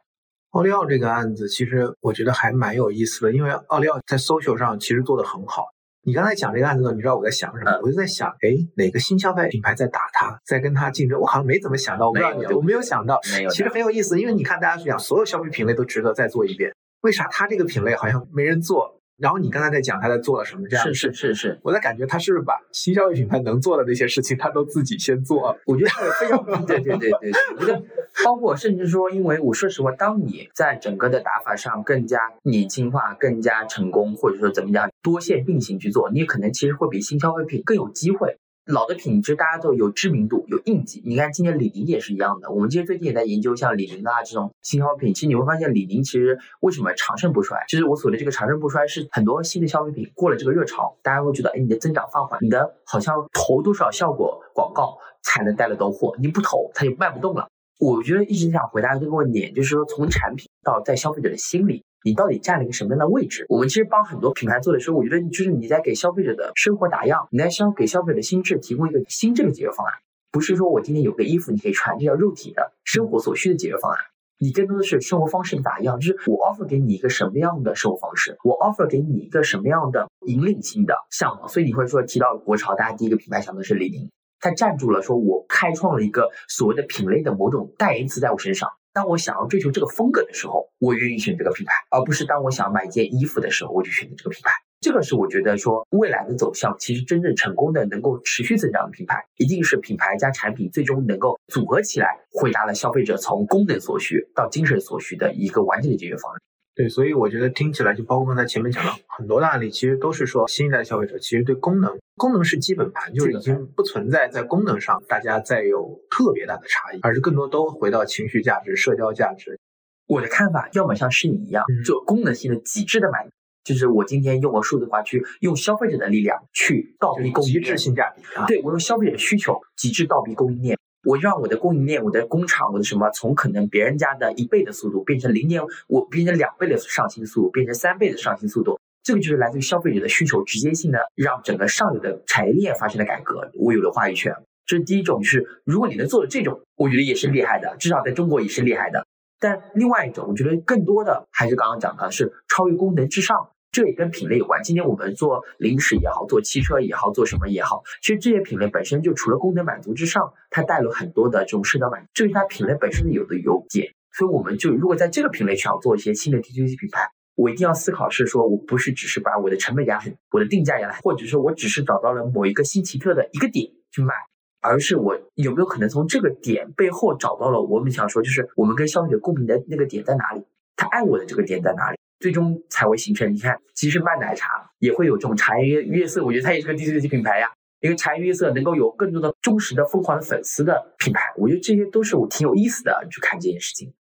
奥利奥这个案子，其实我觉得还蛮有意思的，因为奥利奥在 social 上其实做得很好。你刚才讲这个案子呢，你知道我在想什么？我就在想，哎，哪个新消费品牌在打他，在跟他竞争？我好像没怎么想到，我不知道你，我没有想到。没有，其实很有意思，因为你看，大家去讲所有消费品类都值得再做一遍，为啥他这个品类好像没人做？然后你刚才在讲他在做了什么这样？是是是是，我在感觉他是不是把新消费品牌能做的那些事情，他都自己先做了？我觉得非常对对对对，我觉得包括甚至说，因为我说实话，当你在整个的打法上更加年轻化、更加成功，或者说怎么样多线并行去做，你可能其实会比新消费品更有机会。老的品质大家都有知名度、有印记。你看今年李宁也是一样的。我们其实最近也在研究像李宁啊这种新消费品。其实你会发现，李宁其实为什么长盛不衰？就是我所谓的这个长盛不衰，是很多新的消费品过了这个热潮，大家会觉得，哎，你的增长放缓，你的好像投多少效果广告才能带得动货？你不投，它就卖不动了。我觉得一直想回答这个问题，就是说从产品到在消费者的心里。你到底占了一个什么样的位置？我们其实帮很多品牌做的时候，我觉得就是你在给消费者的生活打样，你在消给消费者的心智提供一个心智的解决方案，不是说我今天有个衣服你可以穿，这叫肉体的生活所需的解决方案。你更多的是生活方式的打样，就是我 offer 给你一个什么样的生活方式，我 offer 给你一个什么样的引领性的项目。所以你会说提到国潮，大家第一个品牌想的是李宁，它站住了，说我开创了一个所谓的品类的某种代言词在我身上。当我想要追求这个风格的时候，我愿意选这个品牌，而不是当我想买一件衣服的时候，我就选择这个品牌。这个是我觉得说未来的走向，其实真正成功的、能够持续增长的品牌，一定是品牌加产品最终能够组合起来，回答了消费者从功能所需到精神所需的一个完整的解决方案。对，所以我觉得听起来就包括刚才前面讲的很多的案例，其实都是说新一代消费者其实对功能，功能是基本盘，就是已经不存在在功能上大家再有特别大的差异，而是更多都回到情绪价值、社交价值。我的看法，要么像是你一样做功能性的极致的满，就是我今天用我数字化去用消费者的力量去倒逼供应链，极致性价比啊，对我用消费者的需求极致倒逼供应链。我让我的供应链、我的工厂、我的什么，从可能别人家的一倍的速度变成零点，我变成两倍的上新速度，变成三倍的上新速度，这个就是来自于消费者的需求，直接性的让整个上游的产业链发生了改革，我有了话语权。这是第一种，就是如果你能做的这种，我觉得也是厉害的，至少在中国也是厉害的。但另外一种，我觉得更多的还是刚刚讲的是超越功能之上。这也跟品类有关。今天我们做零食也好，做汽车也好，做什么也好，其实这些品类本身就除了功能满足之上，它带了很多的这种社交满足，这是它品类本身的有的优点。所以我们就如果在这个品类想要做一些新的 TTC 品牌，我一定要思考是说我不是只是把我的成本压很，我的定价压很，或者说我只是找到了某一个新奇特的一个点去卖，而是我有没有可能从这个点背后找到了我们想说，就是我们跟消费者共鸣的那个点在哪里，他爱我的这个点在哪里。最终才会形成。你看，即使卖奶茶也会有这种茶颜悦悦色，我觉得它也是个 D C C 品牌呀。一个茶颜悦色能够有更多的忠实的疯狂的粉丝的品牌，我觉得这些都是我挺有意思的去看这件事情。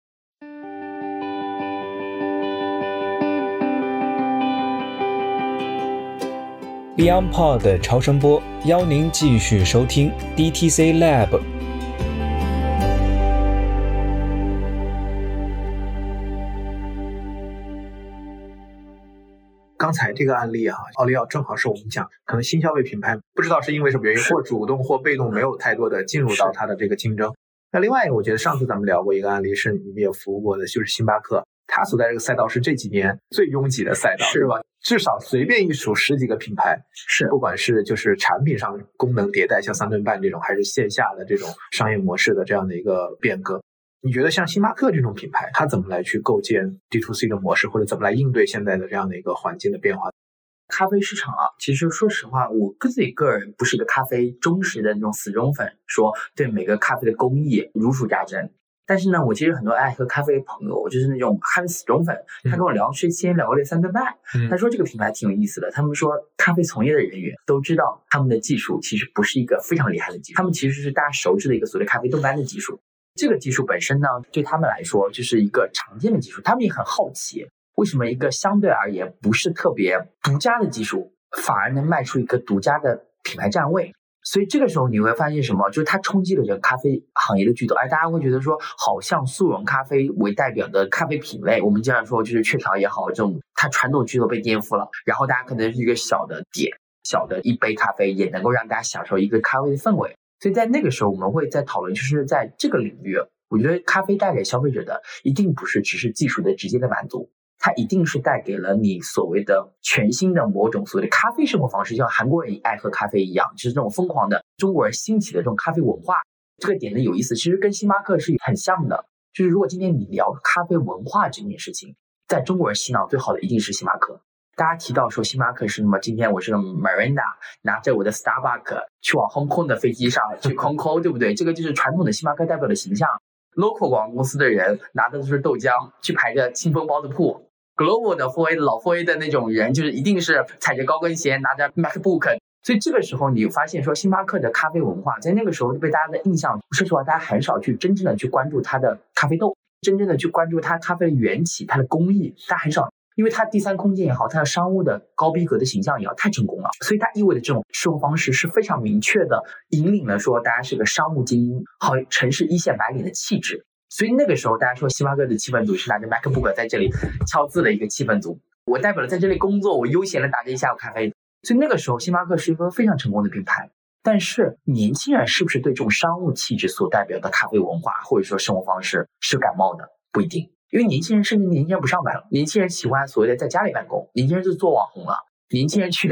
BeyondPod 超声波邀您继续收听 D T C Lab。刚才这个案例啊，奥利奥正好是我们讲，可能新消费品牌不知道是因为什么原因，或主动或被动，没有太多的进入到它的这个竞争。那另外一个，我觉得上次咱们聊过一个案例，是你们也服务过的，就是星巴克，它所在这个赛道是这几年最拥挤的赛道，是吧？至少随便一数十几个品牌，是，不管是就是产品上功能迭代，像三顿半这种，还是线下的这种商业模式的这样的一个变革。你觉得像星巴克这种品牌，它怎么来去构建 D to C 的模式，或者怎么来应对现在的这样的一个环境的变化？咖啡市场啊，其实说实话，我自己个人不是一个咖啡忠实的那种死忠粉，说对每个咖啡的工艺如数家珍。但是呢，我其实很多爱喝咖啡的朋友，就是那种咖啡死忠粉，他跟我聊之前聊了这三顿半，他说这个品牌挺有意思的。他们说咖啡从业的人员都知道，他们的技术其实不是一个非常厉害的技术，他们其实是大家熟知的一个所谓咖啡冻干的技术。这个技术本身呢，对他们来说就是一个常见的技术。他们也很好奇，为什么一个相对而言不是特别独家的技术，反而能卖出一个独家的品牌站位？所以这个时候你会发现什么？就是它冲击了这个咖啡行业的巨头。哎，大家会觉得说，好像速溶咖啡为代表的咖啡品类，我们经常说就是雀巢也好，这种它传统巨头被颠覆了。然后大家可能是一个小的点，小的一杯咖啡也能够让大家享受一个咖啡的氛围。所以在那个时候，我们会在讨论，就是在这个领域，我觉得咖啡带给消费者的一定不是只是技术的直接的满足，它一定是带给了你所谓的全新的某种所谓的咖啡生活方式，就像韩国人爱喝咖啡一样，就是这种疯狂的中国人兴起的这种咖啡文化。这个点的有意思，其实跟星巴克是很像的。就是如果今天你聊咖啡文化这件事情，在中国人洗脑最好的一定是星巴克。大家提到说星巴克是什么？今天我是 Miranda，拿着我的 Starbucks 去往 Hong Kong 的飞机上去 Hong Kong，对不对？这个就是传统的星巴克代表的形象。Local 广告公司的人拿的都是豆浆，去排着清风包子铺。Global 的 4A 老 4A 的那种人，就是一定是踩着高跟鞋，拿着 MacBook。所以这个时候，你发现说星巴克的咖啡文化，在那个时候就被大家的印象，说实话，大家很少去真正的去关注它的咖啡豆，真正的去关注它咖啡的缘起、它的工艺，大家很少，因为它第三空间也好，它的商务的高逼格的形象也好，太成功了，所以它意味着这种生活方式是非常明确的，引领了说大家是个商务精英，好城市一线白领的气质。所以那个时候，大家说星巴克的气氛组是拿着 MacBook 在这里敲字的一个气氛组，我代表了在这里工作，我悠闲的打着一下午咖啡。所以那个时候，星巴克是一个非常成功的品牌。但是年轻人是不是对这种商务气质所代表的咖啡文化或者说生活方式是感冒的？不一定，因为年轻人甚至年轻人不上班了，年轻人喜欢所谓的在家里办公，年轻人就做网红了。年轻人去，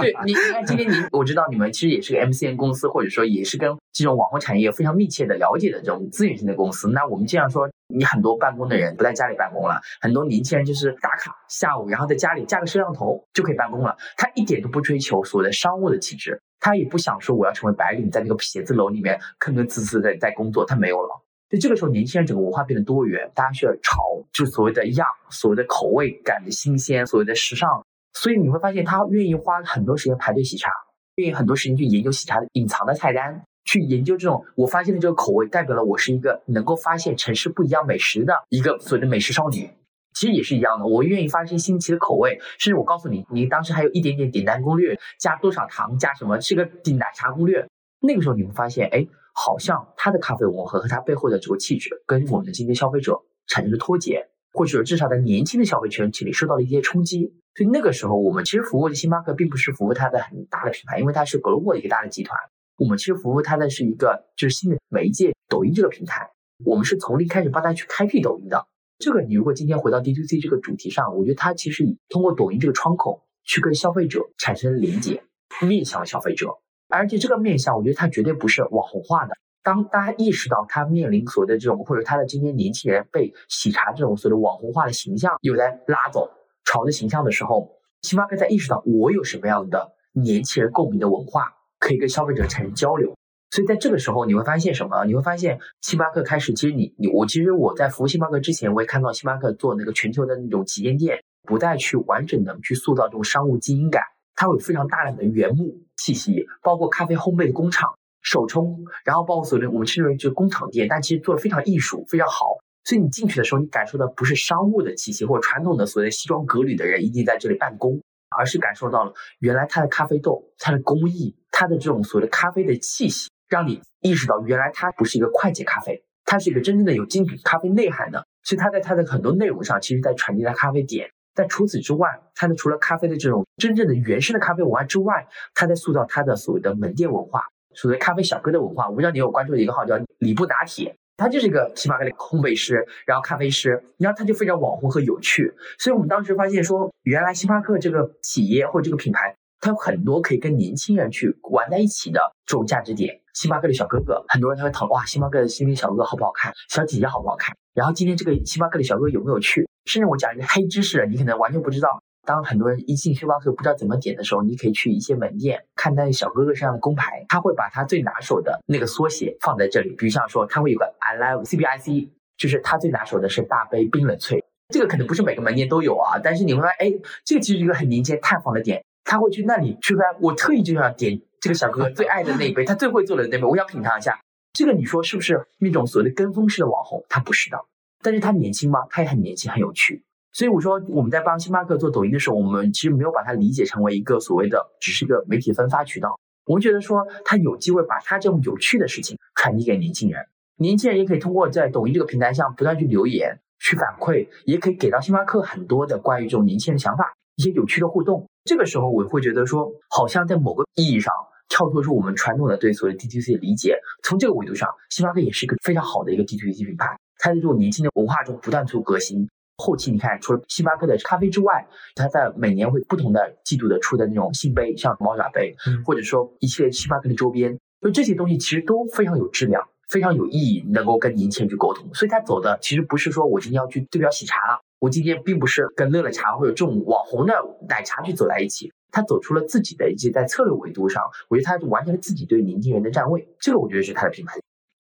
对你，你看今天您，我知道你们其实也是个 MCN 公司，或者说也是跟这种网红产业非常密切的了解的这种资源型的公司。那我们经常说，你很多办公的人不在家里办公了，很多年轻人就是打卡下午，然后在家里架个摄像头就可以办公了。他一点都不追求所谓的商务的气质，他也不想说我要成为白领，在那个写字楼里面吭吭哧哧在在工作，他没有了。所以这个时候，年轻人整个文化变得多元，大家需要潮，就是所谓的样，所谓的口味感的新鲜，所谓的时尚。所以你会发现，他愿意花很多时间排队喜茶，愿意很多时间去研究喜茶的隐藏的菜单，去研究这种我发现的这个口味，代表了我是一个能够发现城市不一样美食的一个所谓的美食少女。其实也是一样的，我愿意发现新奇的口味，甚至我告诉你，你当时还有一点点点单攻略，加多少糖，加什么，是个顶奶茶攻略。那个时候你会发现，哎，好像他的咖啡文化和他背后的这个气质，跟我们的今天消费者产生了脱节，或者至少在年轻的消费群体里受到了一些冲击。所以那个时候，我们其实服务的星巴克并不是服务它的很大的品牌，因为它是 global 的一个大的集团。我们其实服务它的是一个就是新的媒介抖音这个平台。我们是从零开始帮他去开辟抖音的。这个你如果今天回到 D to C 这个主题上，我觉得它其实通过抖音这个窗口去跟消费者产生连接，面向消费者。而且这个面相，我觉得它绝对不是网红化的。当大家意识到它面临所谓的这种，或者它的今天年轻人被喜茶这种所谓的网红化的形象有在拉走。潮的形象的时候，星巴克在意识到我有什么样的年轻人共鸣的文化可以跟消费者产生交流，所以在这个时候你会发现什么？你会发现星巴克开始，其实你你我其实我在服务星巴克之前，我也看到星巴克做那个全球的那种旗舰店，不再去完整的去塑造这种商务精英感，它会有非常大量的原木气息，包括咖啡烘焙的工厂、手冲，然后包括所谓的我们称之为就是工厂店，但其实做的非常艺术，非常好。所以你进去的时候，你感受的不是商务的气息，或传统的所谓西装革履的人一定在这里办公，而是感受到了原来它的咖啡豆、它的工艺、它的这种所谓的咖啡的气息，让你意识到原来它不是一个快捷咖啡，它是一个真正的有精品咖啡内涵的。所以它在它的很多内容上，其实在传递它咖啡点。但除此之外，它的除了咖啡的这种真正的原生的咖啡文化之外，它在塑造它的所谓的门店文化，所谓咖啡小哥的文化。我不知道你有关注的一个号叫“礼布拿铁”。他就是一个星巴克的烘焙师，然后咖啡师，然后他就非常网红和有趣。所以我们当时发现说，原来星巴克这个企业或者这个品牌，它有很多可以跟年轻人去玩在一起的这种价值点。星巴克的小哥哥，很多人他会讨哇，星巴克的新品小哥哥好不好看，小姐姐好不好看？然后今天这个星巴克的小哥哥有没有趣？甚至我讲一个黑知识，你可能完全不知道。当很多人一进星巴克不知道怎么点的时候，你可以去一些门店看那小哥哥身上的工牌，他会把他最拿手的那个缩写放在这里。比如像说，他会有个 I love CBIC，就是他最拿手的是大杯冰冷萃。这个可能不是每个门店都有啊，但是你会发现，哎，这个其实是一个很年轻探访的点。他会去那里去看，我特意就要点这个小哥哥最爱的那一杯，他最会做的那杯，我想品尝一下。这个你说是不是那种所谓的跟风式的网红？他不是的，但是他年轻吗？他也很年轻，很有趣。所以我说，我们在帮星巴克做抖音的时候，我们其实没有把它理解成为一个所谓的只是一个媒体分发渠道。我们觉得说，他有机会把他这种有趣的事情传递给年轻人，年轻人也可以通过在抖音这个平台上不断去留言、去反馈，也可以给到星巴克很多的关于这种年轻人的想法、一些有趣的互动。这个时候，我会觉得说，好像在某个意义上，跳脱出我们传统的对所谓 DTC 的理解。从这个维度上，星巴克也是一个非常好的一个 DTC 品牌。它在这种年轻的文化中不断做革新。后期你看，除了星巴克的咖啡之外，它在每年会不同的季度的出的那种信杯，像猫爪杯，或者说一系列星巴克的周边，就这些东西其实都非常有质量，非常有意义，能够跟年轻人去沟通。所以他走的其实不是说我今天要去对标喜茶了，我今天并不是跟乐乐茶或者这种网红的奶茶去走在一起，他走出了自己的一些在策略维度上，我觉得它完成了自己对年轻人的站位，这个我觉得是他的品牌。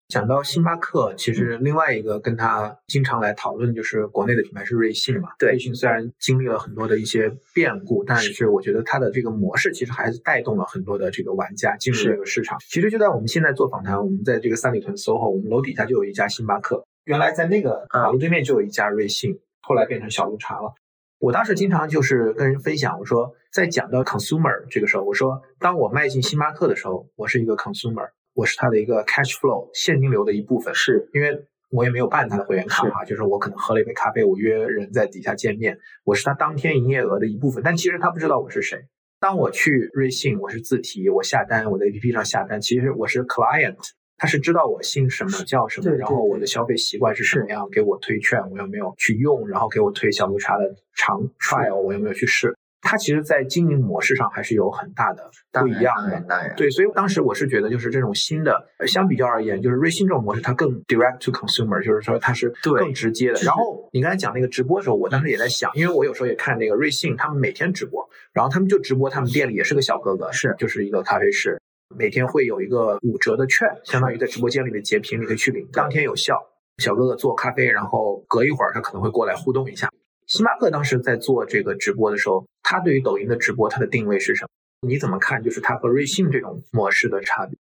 讲到星巴克，其实另外一个跟他经常来讨论就是国内的品牌是瑞幸嘛。对，瑞幸虽然经历了很多的一些变故，但是我觉得它的这个模式其实还是带动了很多的这个玩家进入这个市场。其实就在我们现在做访谈，我们在这个三里屯 SOHO，我们楼底下就有一家星巴克，原来在那个马路对面就有一家瑞幸，后来变成小鹿茶了。我当时经常就是跟人分享，我说在讲到 consumer 这个时候，我说当我迈进星巴克的时候，我是一个 consumer。我是他的一个 cash flow 现金流的一部分，是因为我也没有办他的会员卡啊，就是我可能喝了一杯咖啡，我约人在底下见面，我是他当天营业额的一部分，但其实他不知道我是谁。当我去瑞幸，我是自提，我下单，我在 APP 上下单，其实我是 client，他是知道我姓什么叫什么，然后我的消费习惯是什么样，给我推券，我有没有去用，然后给我推小绿茶的长 trial，我有没有去试。它其实，在经营模式上还是有很大的不一样的。对，所以当时我是觉得，就是这种新的，相比较而言，就是瑞幸这种模式，它更 direct to consumer，就是说它是更直接的。然后你刚才讲那个直播的时候，我当时也在想，因为我有时候也看那个瑞幸，他们每天直播，然后他们就直播他们店里也是个小哥哥，是就是一个咖啡师，每天会有一个五折的券，相当于在直播间里面截屏，你可以去领，当天有效。小哥哥做咖啡，然后隔一会儿他可能会过来互动一下。星巴克当时在做这个直播的时候，它对于抖音的直播，它的定位是什么？你怎么看？就是它和瑞幸这种模式的差别？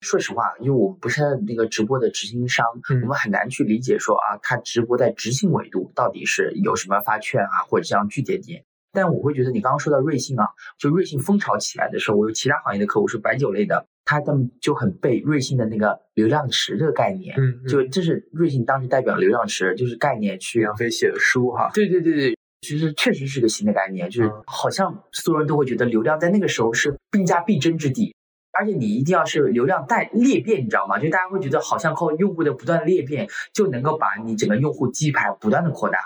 说实话，因为我们不是那个直播的执行商，我们很难去理解说啊，它直播在执行维度到底是有什么发券啊，或者这样具体点。但我会觉得，你刚刚说到瑞幸啊，就瑞幸风潮起来的时候，我有其他行业的客户是白酒类的，他他们就很被瑞幸的那个流量池这个概念，嗯，就这是瑞幸当时代表流量池就是概念去杨飞写的书哈，对对对对，其实确实是个新的概念，就是好像所有人都会觉得流量在那个时候是兵家必争之地，而且你一定要是流量带裂变，你知道吗？就大家会觉得好像靠用户的不断裂变就能够把你整个用户基盘不断的扩大。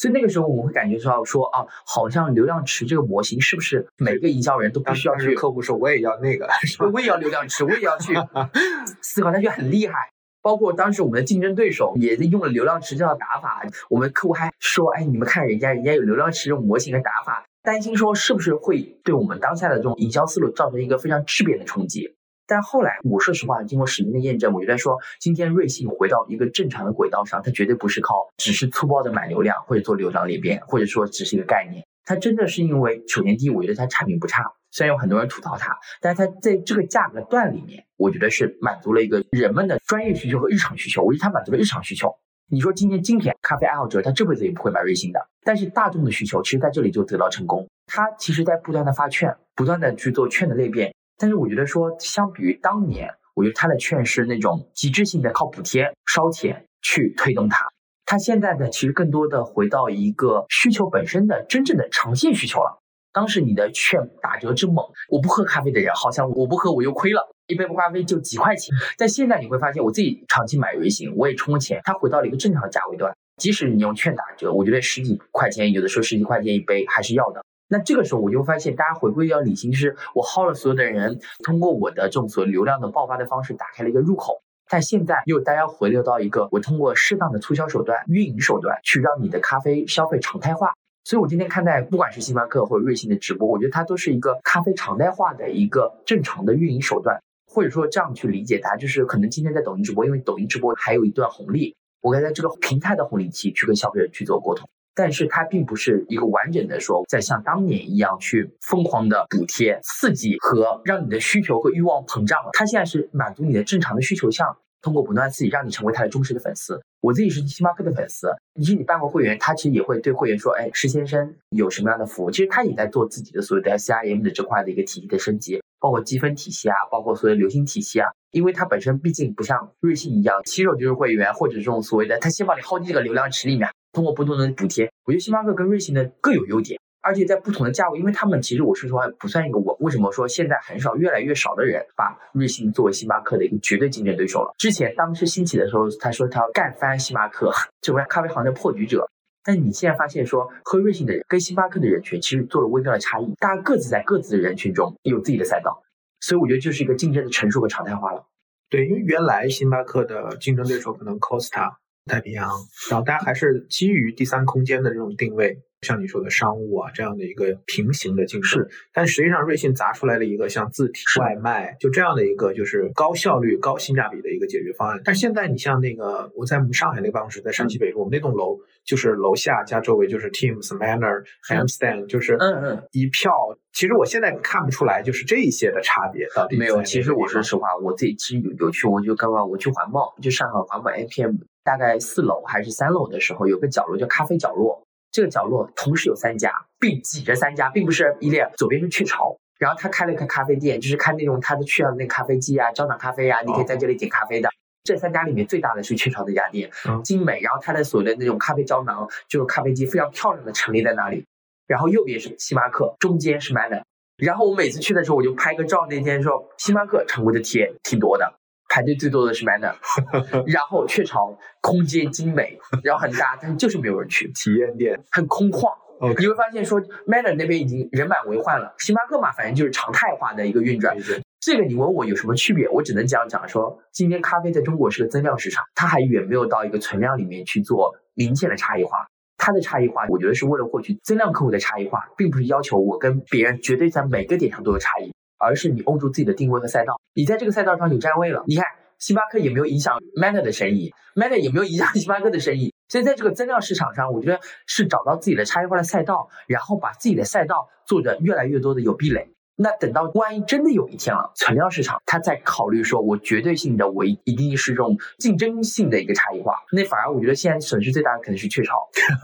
所以那个时候，我们会感觉到说啊，好像流量池这个模型是不是每个营销人都必须要去？客户说我也要那个，我也要流量池，我也要去 [LAUGHS] 思考，那就很厉害。包括当时我们的竞争对手也用了流量池这套打法，我们客户还说，哎，你们看人家，人家有流量池这种模型的打法，担心说是不是会对我们当下的这种营销思路造成一个非常质变的冲击。但后来，我说实话，经过十年的验证，我觉得说，今天瑞幸回到一个正常的轨道上，它绝对不是靠只是粗暴的买流量或者做流量裂变，或者说只是一个概念。它真的是因为，首先第一，我觉得它产品不差，虽然有很多人吐槽它，但是它在这个价格段里面，我觉得是满足了一个人们的专业需求和日常需求。我觉得它满足了日常需求。你说今天精品咖啡爱好者，他这辈子也不会买瑞幸的，但是大众的需求其实在这里就得到成功。它其实在不断的发券，不断的去做券的裂变。但是我觉得说，相比于当年。我觉得他的券是那种极致性的靠补贴烧钱去推动它，它现在的其实更多的回到一个需求本身的真正的长线需求了。当时你的券打折之猛，我不喝咖啡的人好像我不喝我又亏了，一杯不咖啡就几块钱。但现在你会发现，我自己长期买瑞幸，我也充了钱，它回到了一个正常的价位段。即使你用券打折，我觉得十几块钱，有的时候十几块钱一杯还是要的。那这个时候我就发现，大家回归到理性，是我薅了所有的人，通过我的这种所谓流量的爆发的方式，打开了一个入口。但现在又大家回流到一个，我通过适当的促销手段、运营手段，去让你的咖啡消费常态化。所以我今天看待不管是星巴克或者瑞幸的直播，我觉得它都是一个咖啡常态化的一个正常的运营手段，或者说这样去理解它，就是可能今天在抖音直播，因为抖音直播还有一段红利，我可以在这个平台的红利期去跟消费者去做沟通。但是它并不是一个完整的说，在像当年一样去疯狂的补贴、刺激和让你的需求和欲望膨胀了。它现在是满足你的正常的需求项，通过不断刺激让你成为它的忠实的粉丝。我自己是星巴克的粉丝，其实你办过会员，他其实也会对会员说，哎，施先生有什么样的服务？其实他也在做自己的所谓的 CRM 的这块的一个体系的升级，包括积分体系啊，包括所谓流星体系啊。因为它本身毕竟不像瑞幸一样，起手就是会员或者这种所谓的，他先把你薅进这个流量池里面。通过不同的补贴，我觉得星巴克跟瑞幸的各有优点。而且在不同的价位，因为他们其实我说实话不算一个我为什么说现在很少越来越少的人把瑞幸作为星巴克的一个绝对竞争对手了。之前当时兴起的时候，他说他要干翻星巴克，成为咖啡行的破局者。但你现在发现说喝瑞幸的人跟星巴克的人群其实做了微妙的差异，大家各自在各自的人群中有自己的赛道，所以我觉得就是一个竞争的成熟和常态化了。对，因为原来星巴克的竞争对手可能 Costa、太平洋，然后大家还是基于第三空间的这种定位。像你说的商务啊这样的一个平行的竞争，但实际上瑞幸砸出来了一个像自提外卖就这样的一个就是高效率、高性价比的一个解决方案。但现在你像那个我在我们上海那个办公室，在山西北路，我们那栋楼就是楼下加周围就是 Teams、Manner、Hamstand，就是嗯嗯一票。其实我现在看不出来就是这一些的差别到底没有。其实我说实话，我自己其实有有去，我就刚刚我去环贸，就上海环贸 APM，大概四楼还是三楼的时候，有个角落叫咖啡角落。这个角落同时有三家，并挤着三家，并不是一列。左边是雀巢，然后他开了一个咖啡店，就是开那种他的去的那咖啡机啊，胶囊咖啡啊，你可以在这里点咖啡的。这三家里面最大的是雀巢的一家店，精美。然后它的所谓的那种咖啡胶囊，就是咖啡机非常漂亮的陈列在那里。然后右边是星巴克，中间是 Manner。然后我每次去的时候，我就拍个照。那天说星巴克常规的贴挺多的。排队最多的是 Manner，[LAUGHS] 然后雀巢空间精美，然后很大，但是就是没有人去。体验店很空旷，你会发现说 Manner 那边已经人满为患了。星巴克嘛，反正就是常态化的一个运转。这个你问我有什么区别，我只能讲讲说，今天咖啡在中国是个增量市场，它还远没有到一个存量里面去做明显的差异化。它的差异化，我觉得是为了获取增量客户的差异化，并不是要求我跟别人绝对在每个点上都有差异。而是你握住自己的定位和赛道，你在这个赛道上有站位了。你看，星巴克也没有影响 Manner 的生意，Manner 也没有影响 [LAUGHS] 星巴克的生意。所以在这个增量市场上，我觉得是找到自己的差异化的赛道，然后把自己的赛道做的越来越多的有壁垒。那等到万一真的有一天了，存量市场，他在考虑说，我绝对性的，我一一定是这种竞争性的一个差异化，那反而我觉得现在损失最大的可能是雀巢。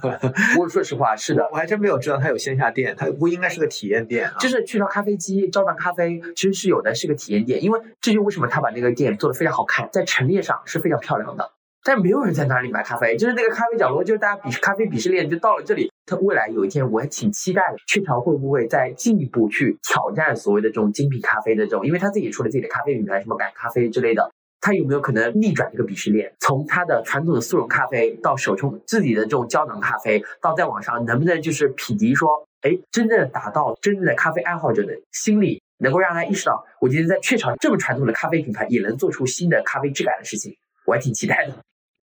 [LAUGHS] 我说实话，是的，我还真没有知道它有线下店，它不应该是个体验店，啊就是雀巢咖啡机、胶囊咖啡其实是有的，是个体验店，因为这就为什么他把那个店做的非常好看，在陈列上是非常漂亮的。但没有人在那里买咖啡，就是那个咖啡角落，就是大家比咖啡鄙视链就到了这里。它未来有一天，我还挺期待的，雀巢会不会再进一步去挑战所谓的这种精品咖啡的这种？因为他自己出了自己的咖啡品牌，什么感咖啡之类的，他有没有可能逆转这个鄙视链？从他的传统的速溶咖啡到手冲自己的这种胶囊咖啡，到在网上，能不能就是匹敌说，哎，真正达到真正的咖啡爱好者的心理，能够让他意识到，我今天在雀巢这么传统的咖啡品牌，也能做出新的咖啡质感的事情，我还挺期待的。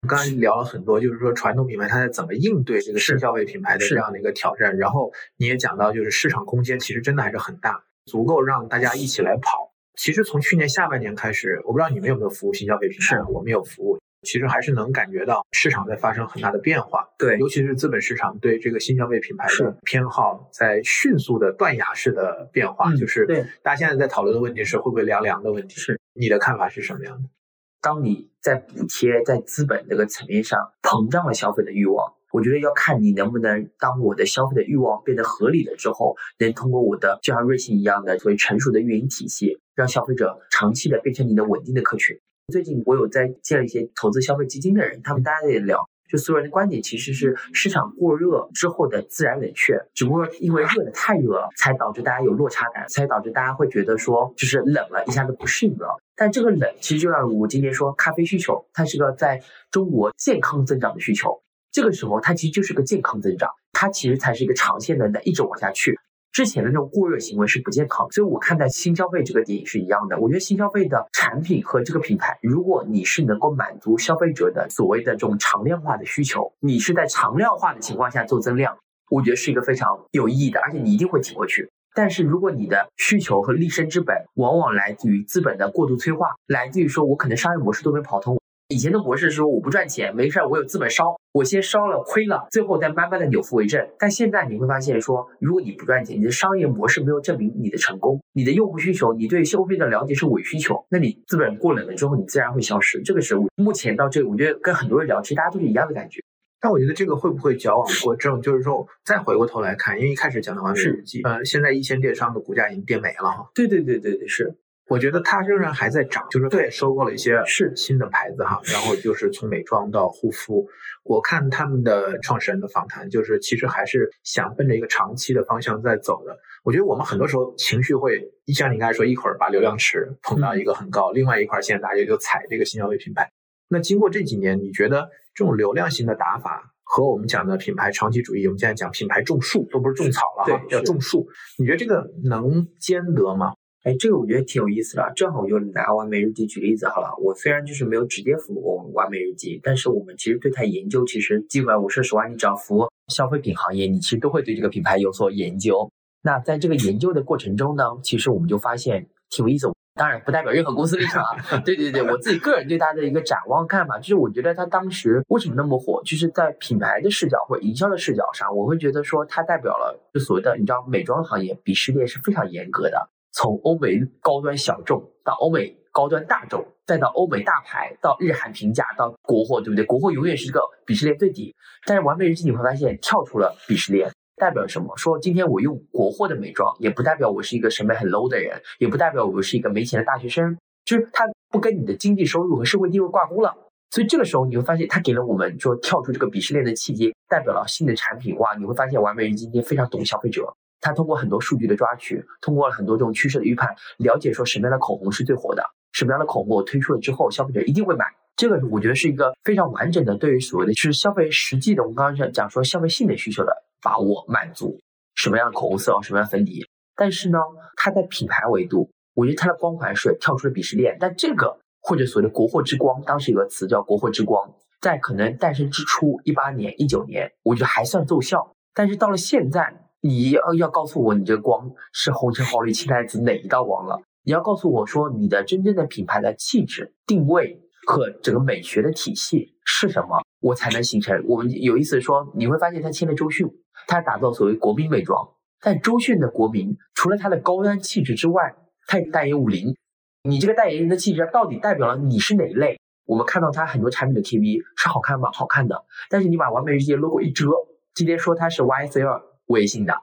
刚才聊了很多，就是说传统品牌它在怎么应对这个新消费品牌的这样的一个挑战。然后你也讲到，就是市场空间其实真的还是很大，足够让大家一起来跑。其实从去年下半年开始，我不知道你们有没有服务新消费品牌，我们有服务，其实还是能感觉到市场在发生很大的变化。对，尤其是资本市场对这个新消费品牌的偏好在迅速的断崖式的变化。就是，大家现在在讨论的问题是会不会凉凉的问题。是，你的看法是什么样的？当你在补贴在资本这个层面上膨胀了消费的欲望，我觉得要看你能不能当我的消费的欲望变得合理了之后，能通过我的就像瑞幸一样的所谓成熟的运营体系，让消费者长期的变成你的稳定的客群。最近我有在见一些投资消费基金的人，他们大家在聊。就所有人的观点其实是市场过热之后的自然冷却，只不过因为热的太热了，才导致大家有落差感，才导致大家会觉得说就是冷了一下子不适应了。但这个冷其实就让我今天说，咖啡需求它是个在中国健康增长的需求，这个时候它其实就是个健康增长，它其实才是一个长线的在一直往下去。之前的那种过热行为是不健康，所以我看待新消费这个点也是一样的。我觉得新消费的产品和这个品牌，如果你是能够满足消费者的所谓的这种常量化的需求，你是在常量化的情况下做增量，我觉得是一个非常有意义的，而且你一定会挺过去。但是如果你的需求和立身之本往往来自于资本的过度催化，来自于说我可能商业模式都没跑通。以前的模式是说我不赚钱，没事儿，我有资本烧，我先烧了亏了，最后再慢慢的扭负为正。但现在你会发现说，如果你不赚钱，你的商业模式没有证明你的成功，你的用户需求，你对消费的了解是伪需求，那你资本过冷了之后，你自然会消失。这个是目前到这，我觉得跟很多人聊，其实大家都是一样的感觉。但我觉得这个会不会矫枉过正？就是说再回过头来看，因为一开始讲的完美日记，呃，现在一线电商的股价已经跌没了哈。对对对对对，是。我觉得它仍然还在涨，就是对收购了一些是新的牌子哈，然后就是从美妆到护肤，我看他们的创始人的访谈，就是其实还是想奔着一个长期的方向在走的。我觉得我们很多时候情绪会，像你刚才说，一会儿把流量池捧到一个很高，另外一块现在大家就踩这个新消费品牌。那经过这几年，你觉得这种流量型的打法？和我们讲的品牌长期主义，我们现在讲品牌种树，都不是种草了哈，要种树。你觉得这个能兼得吗？哎，这个我觉得挺有意思的。正好我就拿完美日记举例子好了。我虽然就是没有直接服务过完美日记，但是我们其实对它研究，其实基本上我说实话，你只要服务消费品行业，你其实都会对这个品牌有所研究。那在这个研究的过程中呢，其实我们就发现挺有意思。当然不代表任何公司立场啊，[LAUGHS] 对对对，我自己个人对它的一个展望看法，就是我觉得它当时为什么那么火，就是在品牌的视角或营销的视角上，我会觉得说它代表了就所谓的你知道美妆行业鄙视链是非常严格的，从欧美高端小众到欧美高端大众，再到欧美大牌，到日韩平价，到国货，对不对？国货永远是这个鄙视链最底，但是完美日记你会发现跳出了鄙视链。代表什么？说今天我用国货的美妆，也不代表我是一个审美很 low 的人，也不代表我是一个没钱的大学生，就是它不跟你的经济收入和社会地位挂钩了。所以这个时候你会发现，它给了我们说跳出这个鄙视链的契机，代表了新的产品。哇，你会发现完美日今天非常懂消费者，他通过很多数据的抓取，通过了很多这种趋势的预判，了解说什么样的口红是最火的，什么样的口红我推出了之后，消费者一定会买。这个我觉得是一个非常完整的对于所谓的就是消费实际的，我们刚刚讲讲说消费性的需求的把握满足。什么样的口红色号，什么样的粉底，但是呢，它在品牌维度，我觉得它的光环是跳出了鄙视链。但这个或者所谓的国货之光，当时有个词叫国货之光，在可能诞生之初，一八年、一九年，我觉得还算奏效。但是到了现在，你要要告诉我，你这个光是红橙黄绿青蓝紫哪一道光了？你要告诉我说，你的真正的品牌的气质定位和整个美学的体系是什么，我才能形成。我们有意思说，你会发现他签了周迅。他打造所谓国民美妆，但周迅的国民除了他的高端气质之外，他也代言五菱。你这个代言人的气质到底代表了你是哪一类？我们看到他很多产品的 TV 是好看吗？好看的。但是你把完美日记 logo 一遮，今天说它是 YSL，我也信的；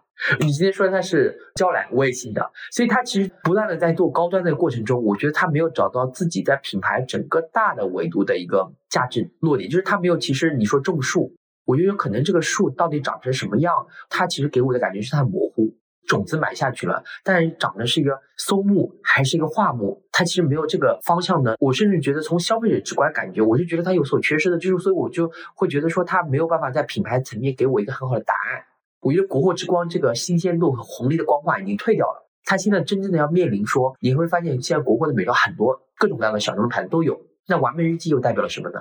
你今天说它是娇兰，我也信的。所以他其实不断的在做高端的过程中，我觉得他没有找到自己在品牌整个大的维度的一个价值落点，就是他没有。其实你说种树。我觉得有可能这个树到底长成什么样，它其实给我的感觉是它模糊，种子埋下去了，但是长的是一个松木还是一个桦木，它其实没有这个方向的。我甚至觉得从消费者直观感觉，我是觉得它有所缺失的，就是所以我就会觉得说它没有办法在品牌层面给我一个很好的答案。我觉得国货之光这个新鲜度和红利的光环已经退掉了，它现在真正的要面临说，你会发现现在国货的美妆很多各种各样的小众的牌子都有，那完美日记又代表了什么呢？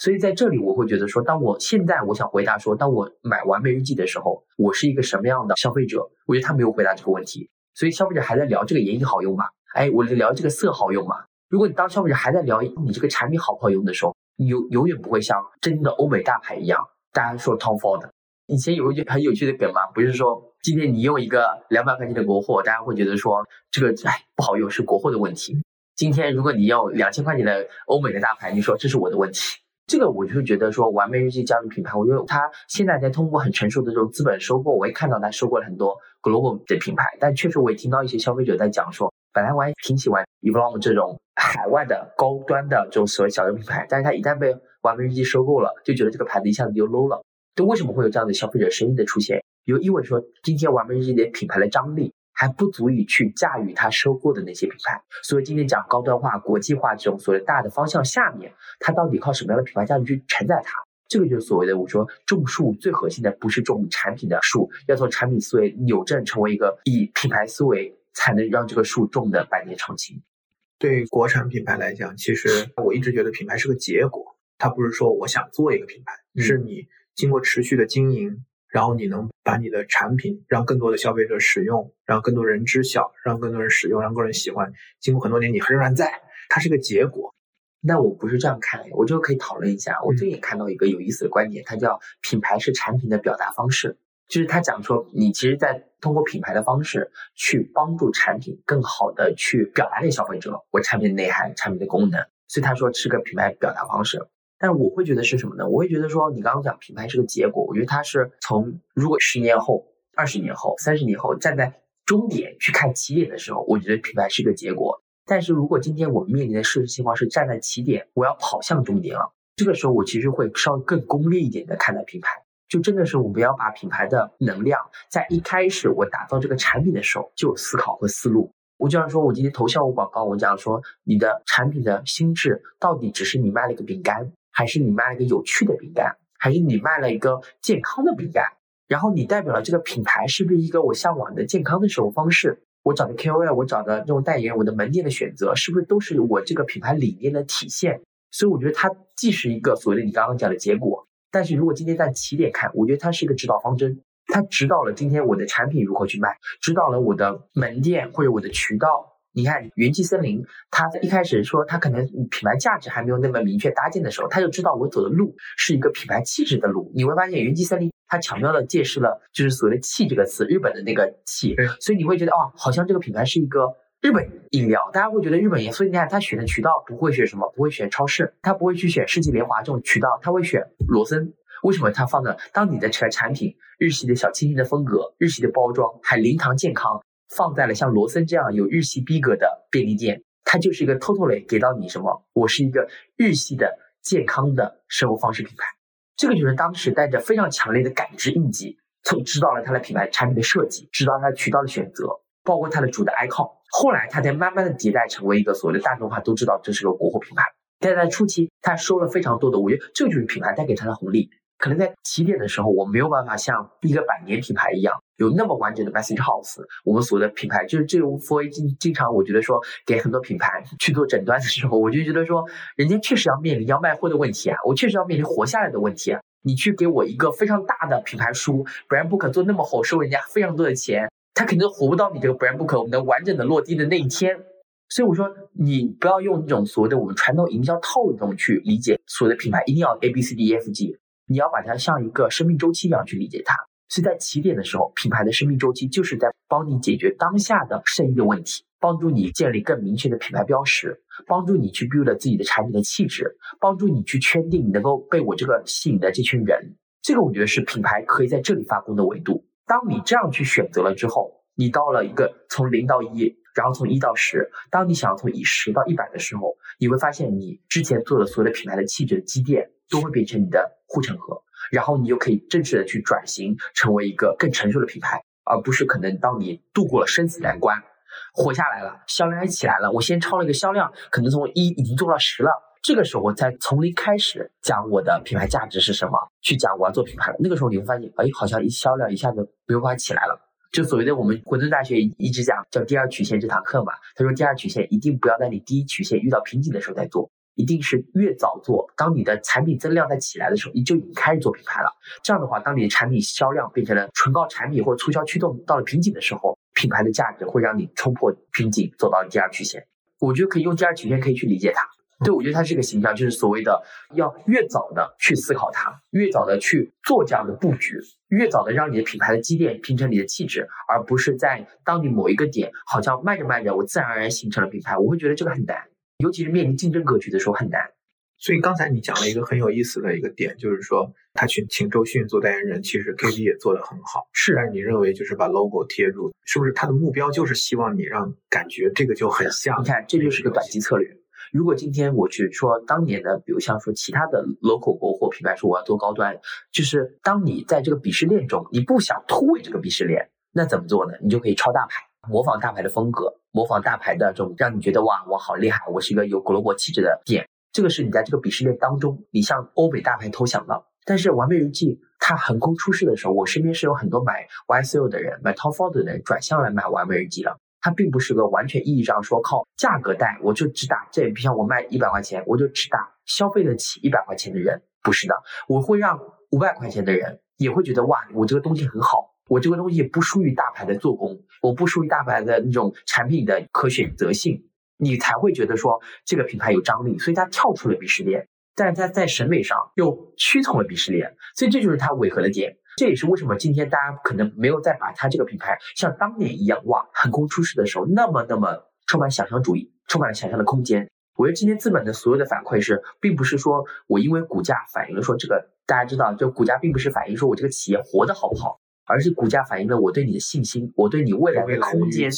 所以在这里，我会觉得说，当我现在我想回答说，当我买完美日记的时候，我是一个什么样的消费者？我觉得他没有回答这个问题。所以消费者还在聊这个眼影好用吗？哎，我聊这个色好用吗？如果你当消费者还在聊你这个产品好不好用的时候，你永永远不会像真的欧美大牌一样，大家说 Tom Ford。以前有一句很有趣的梗嘛，不是说今天你用一个两百块钱的国货，大家会觉得说这个哎不好用是国货的问题。今天如果你用两千块钱的欧美的大牌，你说这是我的问题。这个我就会觉得说，完美日记加入品牌，我觉得它现在在通过很成熟的这种资本收购，我也看到它收购了很多 global 的品牌，但确实我也听到一些消费者在讲说，本来我还挺喜欢 e v o l 这种海外的高端的这种所谓小众品牌，但是它一旦被完美日记收购了，就觉得这个牌子一下子就 low 了。就为什么会有这样的消费者声音的出现？就意味着说，今天完美日记的品牌的张力。还不足以去驾驭它收购的那些品牌，所以今天讲高端化、国际化这种所谓大的方向下面，它到底靠什么样的品牌价值去承载它？这个就是所谓的我说种树最核心的不是种产品的树，要从产品思维扭正，成为一个以品牌思维才能让这个树种的百年长青。对国产品牌来讲，其实我一直觉得品牌是个结果，它不是说我想做一个品牌，是你经过持续的经营。然后你能把你的产品让更多的消费者使用，让更多人知晓，让更多人使用，让更多人喜欢。经过很多年，你仍然在，它是个结果。那我不是这样看，我就可以讨论一下。我最近看到一个有意思的观点，它叫品牌是产品的表达方式，就是他讲说，你其实在通过品牌的方式去帮助产品更好的去表达给消费者我产品的内涵、产品的功能。所以他说是个品牌表达方式。但我会觉得是什么呢？我会觉得说，你刚刚讲品牌是个结果，我觉得它是从如果十年后、二十年后、三十年后站在终点去看起点的时候，我觉得品牌是个结果。但是如果今天我们面临的事实情况是站在起点，我要跑向终点了，这个时候我其实会稍微更功利一点的看待品牌，就真的是我们要把品牌的能量在一开始我打造这个产品的时候就有思考和思路。我就像说，我今天投效果广告，我讲说你的产品的心智到底只是你卖了一个饼干，还是你卖了一个有趣的饼干，还是你卖了一个健康的饼干？然后你代表了这个品牌是不是一个我向往的健康的生活方式？我找的 KOL，我找的这种代言，我的门店的选择是不是都是我这个品牌理念的体现？所以我觉得它既是一个所谓的你刚刚讲的结果，但是如果今天在起点看，我觉得它是一个指导方针。它指导了今天我的产品如何去卖，指导了我的门店或者我的渠道。你看元气森林，它一开始说它可能品牌价值还没有那么明确搭建的时候，他就知道我走的路是一个品牌气质的路。你会发现元气森林它巧妙的借势了，就是所谓的“气”这个词，日本的那个“气”，所以你会觉得哦，好像这个品牌是一个日本饮料，大家会觉得日本饮。所以你看他选的渠道不会选什么，不会选超市，他不会去选世纪联华这种渠道，他会选罗森。为什么他放的？当你的产产品日系的小清新的风格，日系的包装，还零糖健康，放在了像罗森这样有日系逼格的便利店，它就是一个 totally 给到你什么？我是一个日系的健康的生活方式品牌。这个就是当时带着非常强烈的感知印记，从知道了它的品牌产品的设计，知道它渠道的选择，包括它的主的 icon。后来它才慢慢的迭代成为一个所谓的大众化都知道这是个国货品牌。但在初期，它收了非常多的，我觉得这就是品牌带给它的红利。可能在起点的时候，我没有办法像一个百年品牌一样有那么完整的 message house。我们所谓的品牌，就是这种 for 经经常我觉得说给很多品牌去做诊断的时候，我就觉得说，人家确实要面临要卖货的问题啊，我确实要面临活下来的问题啊。你去给我一个非常大的品牌书，brand book 做那么厚，收人家非常多的钱，他肯定活不到你这个 brand book 我们能完整的落地的那一天。所以我说，你不要用那种所谓的我们传统营销套路中去理解所谓的品牌，一定要 A B C D E F G。你要把它像一个生命周期一样去理解它，所以在起点的时候，品牌的生命周期就是在帮你解决当下的生意的问题，帮助你建立更明确的品牌标识，帮助你去 build 自己的产品的气质，帮助你去圈定你能够被我这个吸引的这群人。这个我觉得是品牌可以在这里发功的维度。当你这样去选择了之后，你到了一个从零到一，然后从一到十，当你想要从一十到一百的时候，你会发现你之前做的所有的品牌的气质的积淀。都会变成你的护城河，然后你就可以正式的去转型，成为一个更成熟的品牌，而不是可能当你度过了生死难关，活下来了，销量也起来了，我先超了一个销量，可能从一已经做到十了，这个时候我再从零开始讲我的品牌价值是什么，去讲我要做品牌了，那个时候你会发现，哎，好像一销量一下子没有办法起来了，就所谓的我们混沌大学一直讲叫第二曲线这堂课嘛，他说第二曲线一定不要在你第一曲线遇到瓶颈的时候再做。一定是越早做，当你的产品增量在起来的时候，你就已经开始做品牌了。这样的话，当你的产品销量变成了纯靠产品或者促销驱动到了瓶颈的时候，品牌的价值会让你冲破瓶颈，走到第二曲线。我觉得可以用第二曲线可以去理解它。对我觉得它是个形象，就是所谓的要越早的去思考它，越早的去做这样的布局，越早的让你的品牌的积淀形成你的气质，而不是在当你某一个点好像卖着卖着，我自然而然形成了品牌。我会觉得这个很难。尤其是面临竞争格局的时候很难，所以刚才你讲了一个很有意思的一个点，就是说他去请周迅做代言人，其实 [LAUGHS] K D 也做得很好。是，但是你认为就是把 logo 贴住，是不是他的目标就是希望你让感觉这个就很像？你看，这就是个短期策略。如果今天我去说当年的，比如像说其他的 local 国货品牌说我要做高端，就是当你在这个鄙视链中，你不想突围这个鄙视链，那怎么做呢？你就可以抄大牌。模仿大牌的风格，模仿大牌的这种让你觉得哇，我好厉害，我是一个有 global 气质的店。这个是你在这个鄙视链当中，你向欧美大牌投降了。但是完美日记它横空出世的时候，我身边是有很多买 YSL 的人，买 Tom Ford 的人转向来买完美日记了。它并不是个完全意义上说靠价格带，我就只打这，比像我卖一百块钱，我就只打消费得起一百块钱的人，不是的，我会让五百块钱的人也会觉得哇，我这个东西很好。我这个东西不输于大牌的做工，我不输于大牌的那种产品的可选择性，你才会觉得说这个品牌有张力，所以它跳出了鄙视链，但是它在审美上又屈从了鄙视链，所以这就是它违和的点。这也是为什么今天大家可能没有再把它这个品牌像当年一样哇横空出世的时候那么那么充满想象主义，充满了想象的空间。我觉得今天资本的所有的反馈是，并不是说我因为股价反映了说这个大家知道，就股价并不是反映说我这个企业活得好不好。而是股价反映了我对你的信心，我对你未来的空间。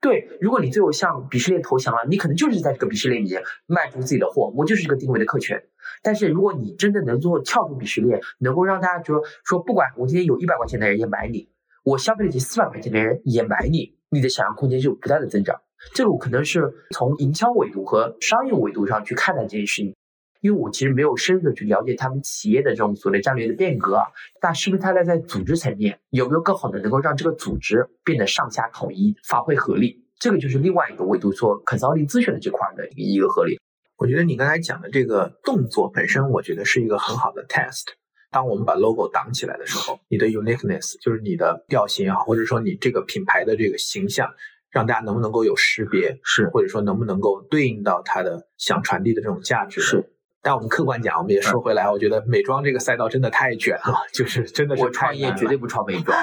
对，如果你最后向鄙视链投降了，你可能就是在这个鄙视链里面卖出自己的货，我就是这个定位的客群。但是如果你真的能做跳出鄙视链，能够让大家觉得说，不管我今天有一百块钱的人也买你，我消费得起四百块钱的人也买你，你的想象空间就不断的增长。这个我可能是从营销维度和商业维度上去看待这件事情。因为我其实没有深入的去了解他们企业的这种所谓战略的变革，那是不是他在在组织层面有没有更好的能够让这个组织变得上下统一、发挥合力？这个就是另外一个维度，说 consulting 咨询的这块的一个合力。我觉得你刚才讲的这个动作本身，我觉得是一个很好的 test。当我们把 logo 挡起来的时候，你的 uniqueness 就是你的调性也好，或者说你这个品牌的这个形象，让大家能不能够有识别，是或者说能不能够对应到它的想传递的这种价值，是。但我们客观讲，我们也说回来，我觉得美妆这个赛道真的太卷了，就是真的是。我创业绝对不创美妆，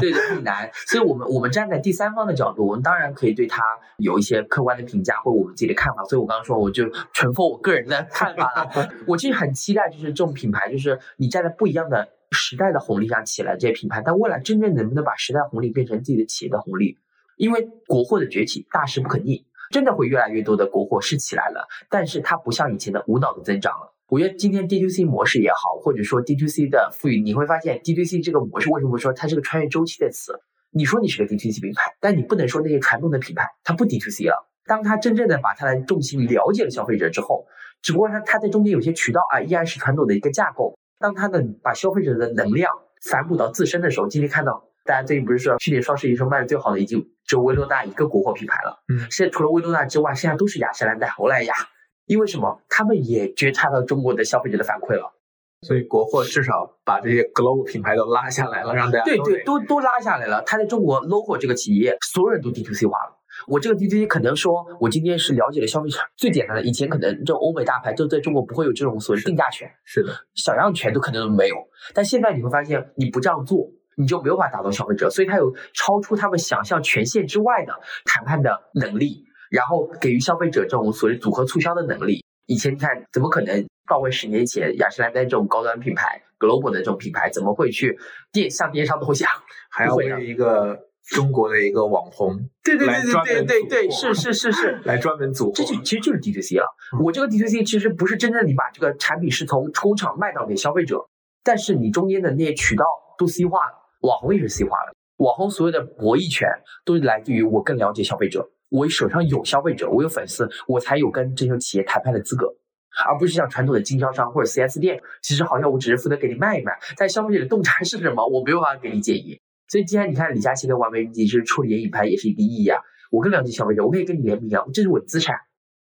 对对，很难。所以我们我们站在第三方的角度，我们当然可以对它有一些客观的评价或者我们自己的看法。所以我刚刚说，我就纯奉我个人的看法了。[LAUGHS] 我其实很期待，就是这种品牌，就是你站在不一样的时代的红利上起来这些品牌，但未来真正能不能把时代红利变成自己的企业的红利？因为国货的崛起，大势不可逆。真的会越来越多的国货是起来了，但是它不像以前的无脑的增长了。我觉得今天 D to C 模式也好，或者说 D to C 的赋予，你会发现 D to C 这个模式为什么说它是个穿越周期的词？你说你是个 D to C 品牌，但你不能说那些传统的品牌它不 D to C 了。当它真正的把它的重心了解了消费者之后，只不过它它在中间有些渠道啊依然是传统的一个架构。当它的把消费者的能量反哺到自身的时候，今天看到。大家最近不是说去年双十一时候卖的最好的已经只有薇诺娜一个国货品牌了，嗯，现在除了薇诺娜之外，剩下都是雅诗兰黛、欧莱雅，因为什么？他们也觉察到中国的消费者的反馈了，所以国货至少把这些 global 品牌都拉下来了，让大家对对都都拉下来了。他在中国 logo 这个企业，所有人都 D to C 化了。我这个 D to C 可能说，我今天是了解了消费者最简单的，以前可能这种欧美大牌都在中国不会有这种所谓定价权，是的，小样权都可能没有，但现在你会发现，你不这样做。你就没有办法打动消费者，所以他有超出他们想象权限之外的谈判的能力，然后给予消费者这种所谓组合促销的能力。以前你看，怎么可能？放回十年前，雅诗兰黛这种高端品牌，global 的这种品牌，怎么会去电向电商投降？还要为一个中国的一个网红，[LAUGHS] 对对对对对对对，是是是是，来专门组，这就其实就是 D to C 了。我这个 D to C 其实不是真正你把这个产品是从出厂卖到给消费者，但是你中间的那些渠道都 C 化了。网红也是 C 化的，网红所有的博弈权都是来自于我更了解消费者，我手上有消费者，我有粉丝，我才有跟这些企业谈判的资格，而不是像传统的经销商或者 4S 店，其实好像我只是负责给你卖一卖，但消费者的洞察是什么，我没有办法给你建议。所以今天你看李佳琦跟完美日记是处理眼影盘也是一个意义啊，我更了解消费者，我可以跟你联名啊，这是我的资产。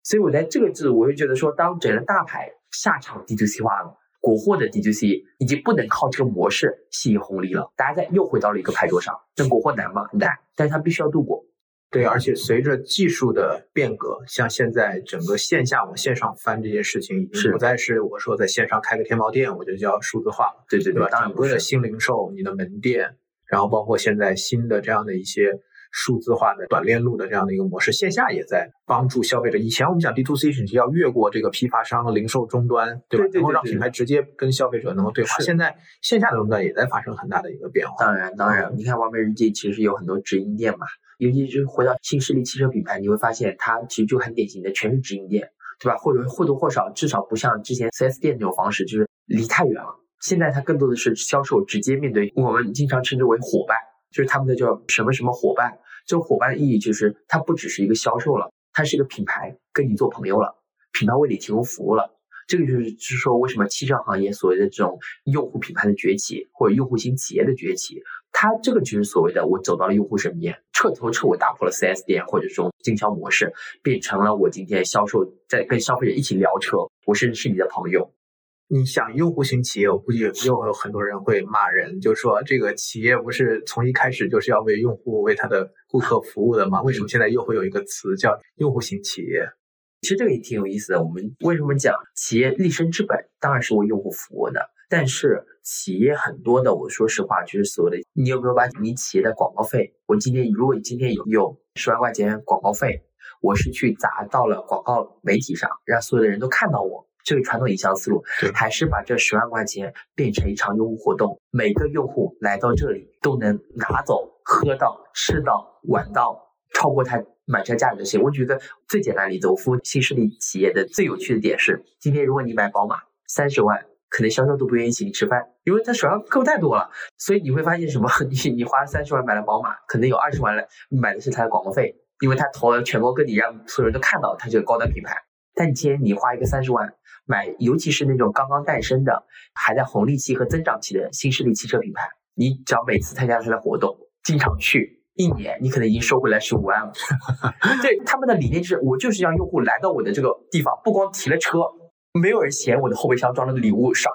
所以我在这个字，我会觉得说，当整个大牌下场 D to C 化了。国货的 D to C 已经不能靠这个模式吸引红利了，大家在又回到了一个牌桌上。那国货难吗？难，但是它必须要度过。对，而且随着技术的变革，像现在整个线下往线上翻这件事情，已经不再是我说在线上开个天猫店，我就叫数字化了。对对对，吧？整个的新零售，你的门店，然后包括现在新的这样的一些。数字化的短链路的这样的一个模式，线下也在帮助消费者。以前我们讲 D to C 是要越过这个批发商、零售终端，对吧？然后让品牌直接跟消费者能够对话。现在线下的终端也在发生很大的一个变化。当然，当然，你看完美日记其实有很多直营店嘛，尤其是回到新势力汽车品牌，你会发现它其实就很典型的全是直营店，对吧？或者或多或少，至少不像之前 4S 店那种方式，就是离太远了。现在它更多的是销售直接面对，我们经常称之为伙伴。就是他们的叫什么什么伙伴，这个伙伴的意义就是它不只是一个销售了，它是一个品牌跟你做朋友了，品牌为你提供服务了。这个就是是说，为什么汽车行业所谓的这种用户品牌的崛起，或者用户型企业的崛起，它这个就是所谓的我走到了用户身边，彻头彻尾打破了 4S 店或者这种经销模式，变成了我今天销售在跟消费者一起聊车，我甚至是你的朋友。你想用户型企业，我估计又有很多人会骂人，就说这个企业不是从一开始就是要为用户、为他的顾客服务的吗？为什么现在又会有一个词叫用户型企业？其实这个也挺有意思的。我们为什么讲企业立身之本当然是为用户服务的？但是企业很多的，我说实话，就是所谓的你有没有把你企业的广告费？我今天如果你今天有有十万块钱广告费，我是去砸到了广告媒体上，让所有的人都看到我。这个传统营销思路，还是把这十万块钱变成一场用户活动，每个用户来到这里都能拿走、喝到、吃到、玩到超过他买车价值的钱。我觉得最简单的例子，我服务新势力企业的最有趣的点是，今天如果你买宝马三十万，可能销售都不愿意请你吃饭，因为他手上客户太多了。所以你会发现什么？[LAUGHS] 你你花三十万买了宝马，可能有二十万来买的是他的广告费，因为他投了全国各地，让所有人都看到他这个高端品牌。但你今天你花一个三十万。买，尤其是那种刚刚诞生的、还在红利期和增长期的新势力汽车品牌，你只要每次参加他的活动，经常去，一年你可能已经收回来十五万了。[LAUGHS] 对，他们的理念是，我就是让用户来到我的这个地方，不光提了车，没有人嫌我的后备箱装的礼物少，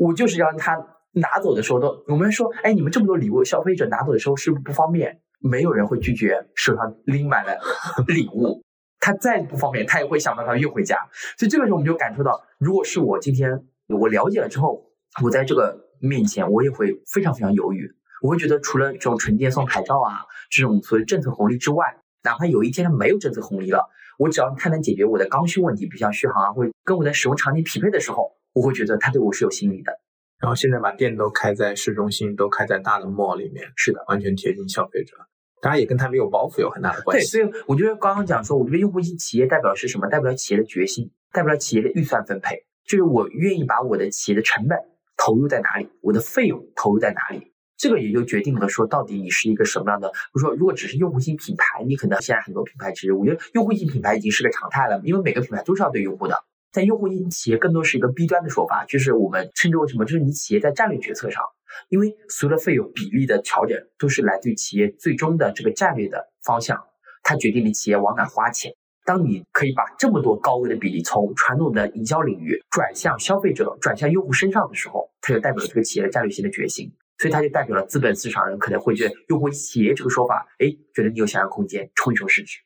我就是让他拿走的时候都，我们说，哎，你们这么多礼物，消费者拿走的时候是不是不方便？没有人会拒绝手上拎满了礼物。他再不方便，他也会想办法运回家。所以这个时候我们就感受到，如果是我今天我了解了之后，我在这个面前我也会非常非常犹豫。我会觉得除了这种纯电送牌照啊这种所谓政策红利之外，哪怕有一天它没有政策红利了，我只要它能解决我的刚需问题，比如像续航啊，或者跟我的使用场景匹配的时候，我会觉得它对我是有吸引力的。然后现在把店都开在市中心，都开在大的 mall 里面，是的，完全贴近消费者。当然也跟他没有包袱有很大的关系。对，所以我觉得刚刚讲说，我觉得用户型企业代表是什么？代表了企业的决心，代表了企业的预算分配，就是我愿意把我的企业的成本投入在哪里，我的费用投入在哪里，这个也就决定了说，到底你是一个什么样的。比如说，如果只是用户型品牌，你可能现在很多品牌其实，我觉得用户型品牌已经是个常态了，因为每个品牌都是要对用户的。在用户型企业更多是一个 B 端的说法，就是我们称之为什么？就是你企业在战略决策上。因为所有的费用比例的调整都是来自于企业最终的这个战略的方向，它决定你企业往哪花钱。当你可以把这么多高额的比例从传统的营销领域转向消费者、转向用户身上的时候，它就代表了这个企业的战略性的决心。所以它就代表了资本市场人可能会觉得用户企业这个说法，哎，觉得你有想象空间，冲一冲市值。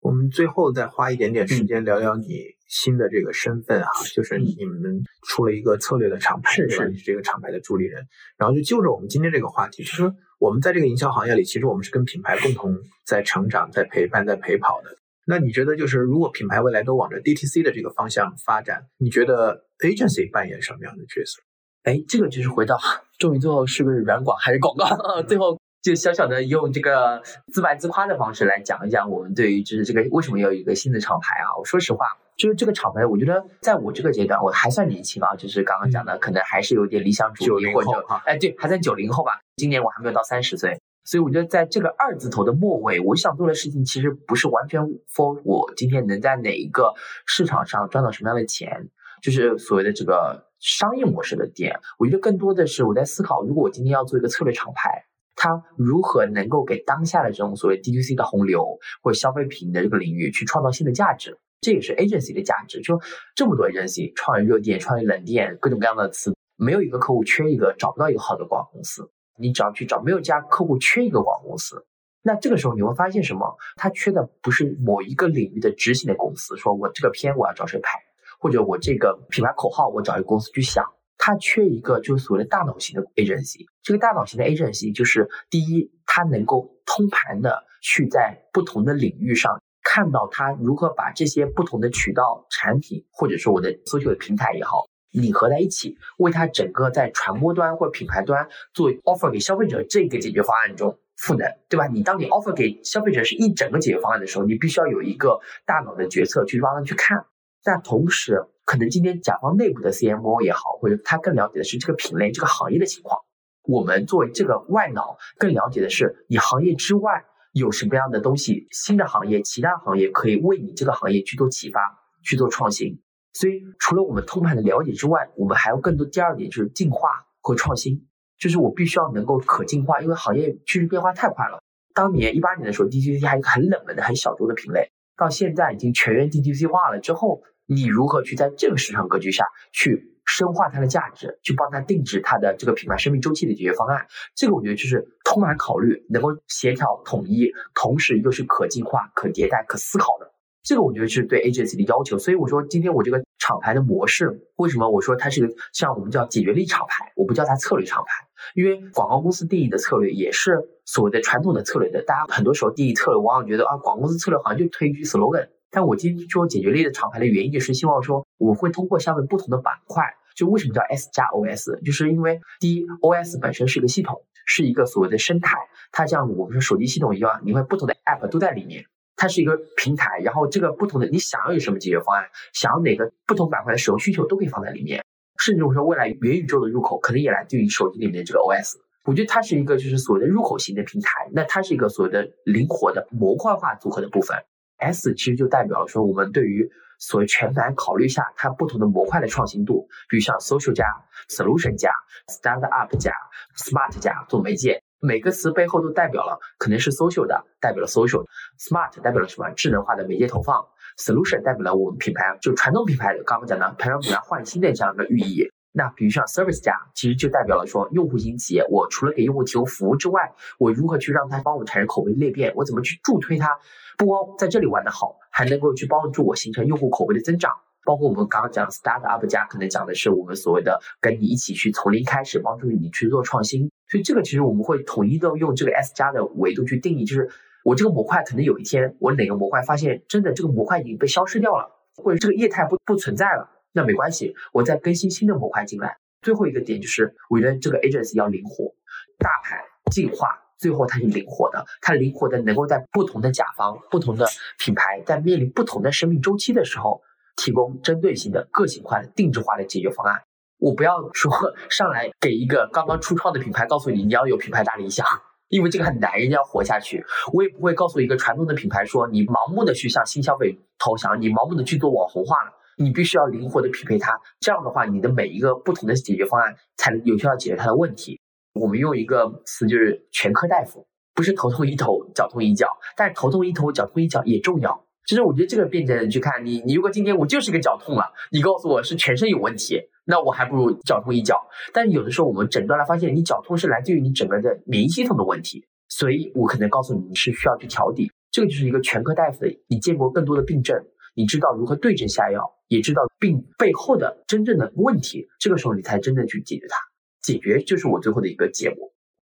我们最后再花一点点时间聊聊你。新的这个身份哈，就是你们出了一个策略的厂牌，是你是这个厂牌的助理人。然后就就着我们今天这个话题，就是说我们在这个营销行业里，其实我们是跟品牌共同在成长、在陪伴、在陪跑的。那你觉得，就是如果品牌未来都往着 DTC 的这个方向发展，你觉得 agency 扮演什么样的角色？哎，这个就是回到，终于最后是不是软广还是广告？[LAUGHS] 最后。就小小的用这个自卖自夸的方式来讲一讲我们对于就是这个为什么要有一个新的厂牌啊？我说实话，就是这个厂牌，我觉得在我这个阶段我还算年轻啊，就是刚刚讲的可能还是有点理想主义或者哎对，还在九零后吧。今年我还没有到三十岁，所以我觉得在这个二字头的末尾，我想做的事情其实不是完全 for 我今天能在哪一个市场上赚到什么样的钱，就是所谓的这个商业模式的店。我觉得更多的是我在思考，如果我今天要做一个策略厂牌。它如何能够给当下的这种所谓 DTC 的洪流或者消费品的这个领域去创造新的价值？这也是 agency 的价值。就这么多 agency 创业热点、创业冷店，各种各样的词，没有一个客户缺一个，找不到一个好的广告公司。你只要去找，没有家客户缺一个广告公司。那这个时候你会发现什么？他缺的不是某一个领域的执行的公司，说我这个片我要找谁拍，或者我这个品牌口号我找一个公司去想。他缺一个就是所谓的大脑型的 agency。这个大脑型的 agency 就是第一，它能够通盘的去在不同的领域上看到它如何把这些不同的渠道、产品，或者说我的搜索的平台也好，拟合在一起，为它整个在传播端或品牌端做 offer 给消费者这个解决方案中赋能，对吧？你当你 offer 给消费者是一整个解决方案的时候，你必须要有一个大脑的决策去帮他去看。但同时，可能今天甲方内部的 CMO 也好，或者他更了解的是这个品类、这个行业的情况。我们作为这个外脑，更了解的是你行业之外有什么样的东西，新的行业、其他行业可以为你这个行业去做启发、去做创新。所以，除了我们通盘的了解之外，我们还有更多第二点就是进化和创新。就是我必须要能够可进化，因为行业趋势变化太快了。当年一八年的时候，DTC 还一个很冷门的、很小众的品类，到现在已经全员 DTC 化了之后。你如何去在这个市场格局下去深化它的价值，去帮它定制它的这个品牌生命周期的解决方案？这个我觉得就是通盘考虑，能够协调统一，同时又是可进化、可迭代、可思考的。这个我觉得是对 A G C 的要求。所以我说今天我这个厂牌的模式，为什么我说它是个像我们叫解决力厂牌，我不叫它策略厂牌，因为广告公司定义的策略也是所谓的传统的策略的。大家很多时候定义策略，往往觉得啊，广告公司策略好像就推一句 slogan。但我今天说解决力的厂牌的原因，就是希望说，我会通过下面不同的板块，就为什么叫 S 加 OS，就是因为第一，OS 本身是一个系统，是一个所谓的生态，它像我们说手机系统一样，你会不同的 App 都在里面。它是一个平台，然后这个不同的你想要有什么解决方案，想要哪个不同板块的使用需求都可以放在里面，甚至我说未来元宇宙的入口可能也来自于手机里面的这个 OS。我觉得它是一个就是所谓的入口型的平台，那它是一个所谓的灵活的模块化组合的部分。S 其实就代表了说我们对于所以全盘考虑一下它不同的模块的创新度，比如像 Social 加 Solution 加 stand up 加 Smart 加做媒介。每个词背后都代表了可能是 social 的，代表了 social；smart 代表了什么？智能化的媒介投放；solution 代表了我们品牌就传统品牌刚刚讲的培养品牌换新的这样一个寓意。那比如像 service 加，其实就代表了说用户型企业，我除了给用户提供服务之外，我如何去让他帮我产生口碑裂变？我怎么去助推他？不光在这里玩得好，还能够去帮助我形成用户口碑的增长。包括我们刚刚讲 start up 加，可能讲的是我们所谓的跟你一起去从零开始，帮助你去做创新。所以这个其实我们会统一的用这个 S 加的维度去定义，就是我这个模块可能有一天我哪个模块发现真的这个模块已经被消失掉了，或者这个业态不不存在了，那没关系，我再更新新的模块进来。最后一个点就是，我觉得这个 agency 要灵活，大盘进化，最后它是灵活的，它灵活的能够在不同的甲方、不同的品牌在面临不同的生命周期的时候。提供针对性的、个性化的、定制化的解决方案。我不要说 [LAUGHS] 上来给一个刚刚初创的品牌，告诉你你要有品牌大理想，因为这个很难，人家要活下去。我也不会告诉一个传统的品牌说你盲目的去向新消费投降，你盲目的去做网红化了。你必须要灵活的匹配它，这样的话，你的每一个不同的解决方案才能有效解决它的问题。我们用一个词就是全科大夫，不是头痛医头、脚痛医脚，但是头痛医头、脚痛医脚也重要。其实我觉得这个辩证的去看你，你如果今天我就是一个脚痛了，你告诉我是全身有问题，那我还不如脚痛一脚。但是有的时候我们诊断了发现，你脚痛是来自于你整个的免疫系统的问题，所以我可能告诉你你是需要去调底。这个就是一个全科大夫的，你见过更多的病症，你知道如何对症下药，也知道病背后的真正的问题，这个时候你才真正去解决它。解决就是我最后的一个结果。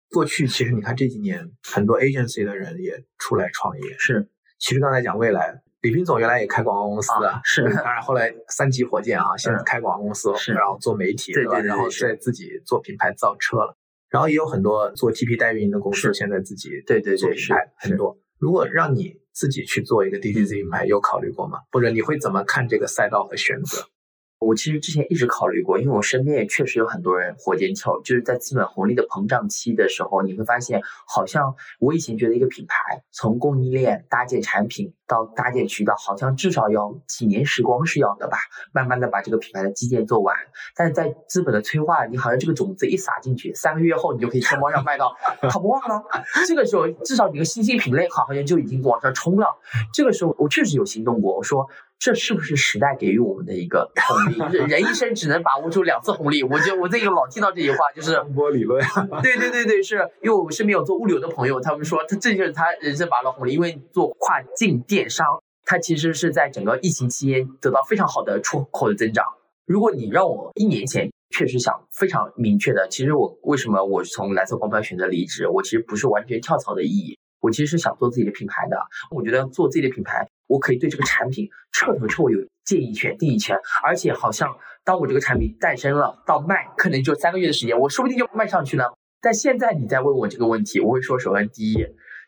过去其实你看这几年很多 agency 的人也出来创业，是。其实刚才讲未来，李斌总原来也开广告公司的，是，当然后来三级火箭啊，现在开广告公司，然后做媒体，对对对，然后再自己做品牌造车了，然后也有很多做 TP 代运营的公司，现在自己对对对品牌很多。如果让你自己去做一个 DTC 品牌，有考虑过吗？或者你会怎么看这个赛道和选择？我其实之前一直考虑过，因为我身边也确实有很多人火箭跳，就是在资本红利的膨胀期的时候，你会发现，好像我以前觉得一个品牌从供应链搭建产品到搭建渠道，好像至少要几年时光是要的吧，慢慢的把这个品牌的基建做完。但是在资本的催化，你好像这个种子一撒进去，三个月后你就可以天猫上卖到跑不忘了。这个时候至少你个新兴品类好像就已经往上冲了。这个时候我确实有行动过，我说。这是不是时代给予我们的一个红利？人一生只能把握住两次红利。我就我这个老听到这句话，就是波理论。对对对对，是因为我身边有做物流的朋友，他们说他这就是他人生把握红利，因为做跨境电商，他其实是在整个疫情期间得到非常好的出口的增长。如果你让我一年前确实想非常明确的，其实我为什么我从蓝色光标选择离职？我其实不是完全跳槽的意义，我其实是想做自己的品牌的。我觉得做自己的品牌。我可以对这个产品彻头彻尾有建议权、定义权，而且好像当我这个产品诞生了到卖，可能就三个月的时间，我说不定就卖上去呢。但现在你在问我这个问题，我会说：首先第一，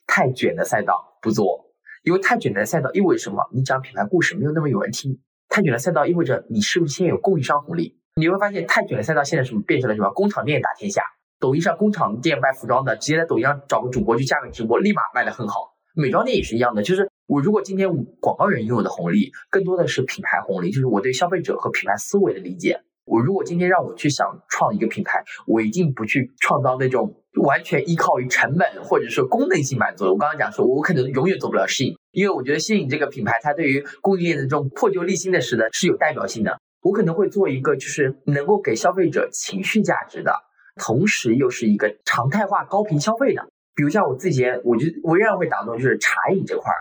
太卷的赛道不做，因为太卷的赛道意味着什么？你讲品牌故事没有那么有人听。太卷的赛道意味着你是不是先有供应商红利？你会发现太卷的赛道现在什么变成了什么？工厂店打天下，抖音上工厂店卖服装的，直接在抖音上找个主播去架个直播，立马卖的很好。美妆店也是一样的，就是我如果今天广告人拥有的红利，更多的是品牌红利，就是我对消费者和品牌思维的理解。我如果今天让我去想创一个品牌，我一定不去创造那种完全依靠于成本或者说功能性满足。我刚刚讲说，我可能永远做不了适应，因为我觉得吸引这个品牌，它对于供应链的这种破旧立新的时代是有代表性的。我可能会做一个就是能够给消费者情绪价值的，同时又是一个常态化高频消费的。比如像我自己，我就我仍然会打动，就是茶饮这块儿，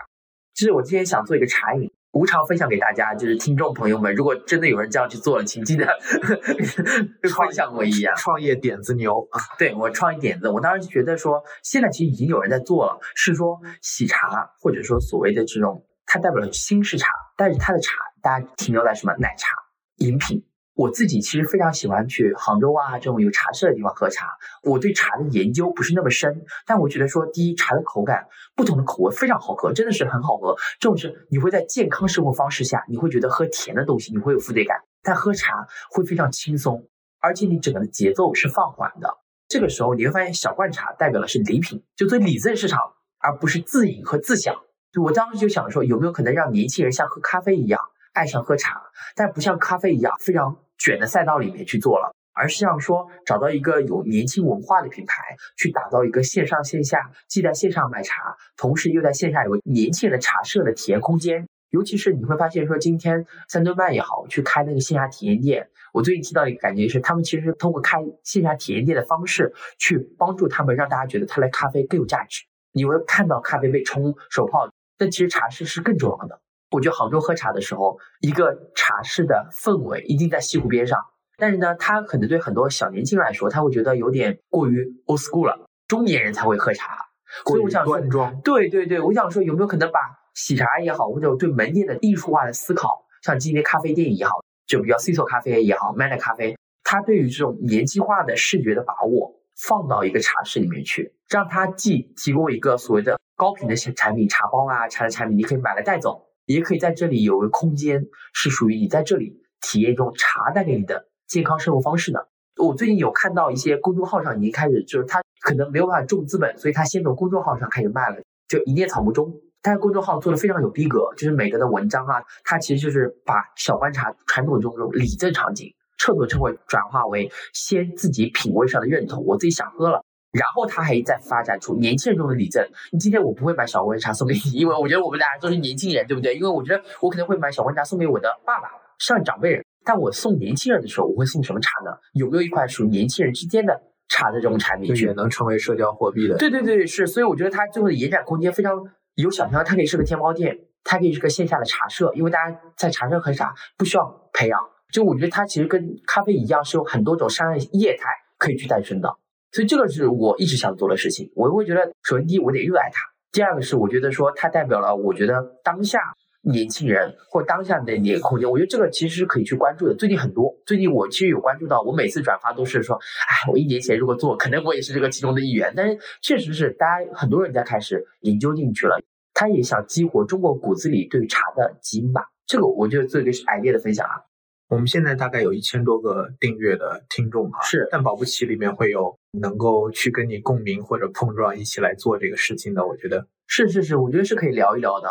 就是我今天想做一个茶饮，无偿分享给大家，就是听众朋友们，如果真的有人这样去做了，请记得 [LAUGHS] 分享我一样。创业点子牛啊！对我创业点子，我当时觉得说，现在其实已经有人在做了，是说喜茶或者说所谓的这种，它代表了新式茶，但是它的茶大家停留在什么奶茶，饮品。我自己其实非常喜欢去杭州啊这种有茶社的地方喝茶。我对茶的研究不是那么深，但我觉得说，第一，茶的口感，不同的口味非常好喝，真的是很好喝。这种是你会在健康生活方式下，你会觉得喝甜的东西你会有负罪感，但喝茶会非常轻松，而且你整个的节奏是放缓的。这个时候你会发现，小罐茶代表的是礼品，就做礼赠市场，而不是自饮和自享。就我当时就想说，有没有可能让年轻人像喝咖啡一样爱上喝茶，但不像咖啡一样非常。卷的赛道里面去做了，而是像说找到一个有年轻文化的品牌，去打造一个线上线下既在线上卖茶，同时又在线下有年轻人的茶社的体验空间。尤其是你会发现说，今天三顿半也好，去开那个线下体验店，我最近听到一个感觉是，他们其实通过开线下体验店的方式，去帮助他们让大家觉得他来咖啡更有价值。你会看到咖啡被冲手泡，但其实茶室是更重要的。我觉得杭州喝茶的时候，一个茶室的氛围一定在西湖边上。但是呢，他可能对很多小年轻来说，他会觉得有点过于 old school 了。中年人才会喝茶，所以我想说，对对对，我想说有没有可能把喜茶也好，或者对门店的艺术化的思考，像今天咖啡店也好，就比较 c i c o 咖啡也好，Manner 咖啡，它对于这种年轻化的视觉的把握，放到一个茶室里面去，让它既提供一个所谓的高频的产品，茶包啊，茶的产品，你可以买来带走。也可以在这里有个空间，是属于你在这里体验一种茶带给你的健康生活方式的。我最近有看到一些公众号上已经开始，就是他可能没有办法重资本，所以他先从公众号上开始卖了，就一念草木中。但是公众号做的非常有逼格，就是每个的文章啊，它其实就是把小观察传统中这种礼赠场景，彻头彻尾转化为先自己品味上的认同，我自己想喝了。然后他还在发展出年轻人中的礼赠。你今天我不会买小温茶送给你，因为我觉得我们大家都是年轻人，对不对？因为我觉得我可能会买小温茶送给我的爸爸，上长辈人。但我送年轻人的时候，我会送什么茶呢？有没有一款属于年轻人之间的茶的这种产品？也能成为社交货币的。对对对，是。所以我觉得它最后的延展空间非常有想象，它可以是个天猫店，它可以是个线下的茶社，因为大家在茶社喝茶不需要培养。就我觉得它其实跟咖啡一样，是有很多种商业业态可以去诞生的。所以这个是我一直想做的事情。我会觉得，首先第一，我得热爱它；第二个是，我觉得说它代表了我觉得当下年轻人或当下的那个空间。我觉得这个其实是可以去关注的。最近很多，最近我其实有关注到，我每次转发都是说，哎，我一年前如果做，可能我也是这个其中的一员。但是确实是大家很多人在开始研究进去了，他也想激活中国骨子里对茶的基因吧。这个我觉得做一个 idea 的分享啊。我们现在大概有一千多个订阅的听众哈，是，但保不齐里面会有能够去跟你共鸣或者碰撞，一起来做这个事情的。我觉得是是是，我觉得是可以聊一聊的。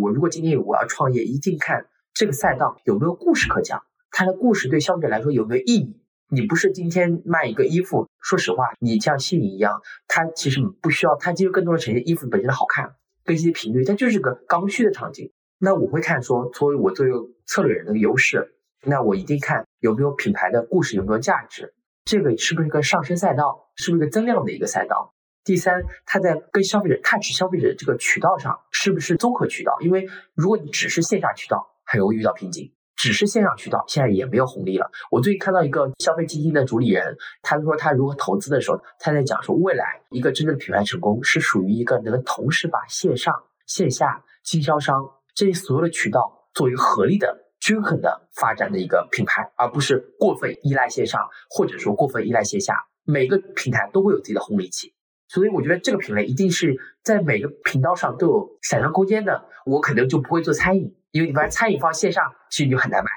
我如果今天我要创业，一定看这个赛道有没有故事可讲，它的故事对消费者来说有没有意义。你不是今天卖一个衣服，说实话，你像心理一样，它其实不需要，它其实更多的呈现衣服本身的好看，跟一些频率，它就是个刚需的场景。那我会看说，作为我作为策略人的优势。那我一定看有没有品牌的故事，有没有价值，这个是不是一个上升赛道，是不是一个增量的一个赛道？第三，它在跟消费者 touch 消费者这个渠道上，是不是综合渠道？因为如果你只是线下渠道，很容易遇到瓶颈；只是线上渠道，现在也没有红利了。我最近看到一个消费基金的主理人，他说他如何投资的时候，他在讲说，未来一个真正的品牌成功是属于一个能同时把线上、线下经销商这些所有的渠道作为合力的。均衡的发展的一个品牌，而不是过分依赖线上，或者说过分依赖线下。每个平台都会有自己的红利期，所以我觉得这个品类一定是在每个频道上都有想象空间的。我可能就不会做餐饮，因为你把餐饮放线上，其实就很难卖。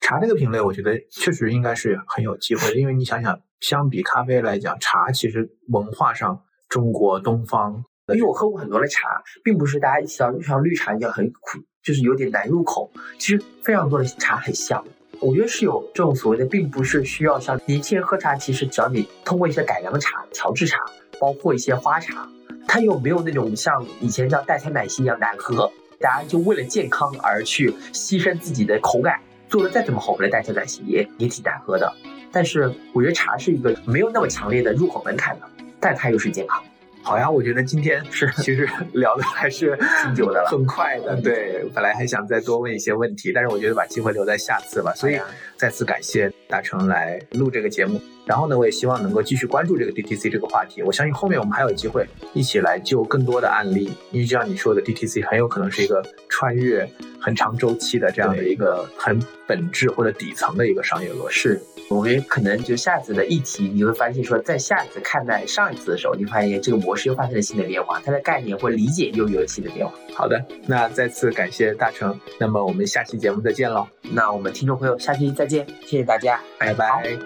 茶这个品类，我觉得确实应该是很有机会的，因为你想想，相比咖啡来讲，茶其实文化上中国东方，因为我喝过很多的茶，并不是大家一提到像绿茶一样很苦。就是有点难入口，其实非常多的茶很香，我觉得是有这种所谓的，并不是需要像年轻人喝茶，其实只要你通过一些改良茶、调制茶，包括一些花茶，它又没有那种像以前叫代餐奶昔一样难喝，大家就为了健康而去牺牲自己的口感，做的再怎么好的代餐奶昔也也挺难喝的。但是我觉得茶是一个没有那么强烈的入口门槛的，但它又是健康。好呀，我觉得今天是其实 [LAUGHS] 聊的还是挺久的了很快的。对，本来还想再多问一些问题，但是我觉得把机会留在下次吧。所以再次感谢大成来录这个节目。然后呢，我也希望能够继续关注这个 DTC 这个话题。我相信后面我们还有机会一起来就更多的案例，因为就像你说的，DTC 很有可能是一个穿越很长周期的这样的一个很本质或者底层的一个商业逻辑。是我们可能就下次的议题，你会发现说，在下次看待上一次的时候，你发现这个模式又发生了新的变化，它的概念或理解又有了新的变化。好的，那再次感谢大成，那么我们下期节目再见喽，那我们听众朋友下期再见，谢谢大家，拜拜。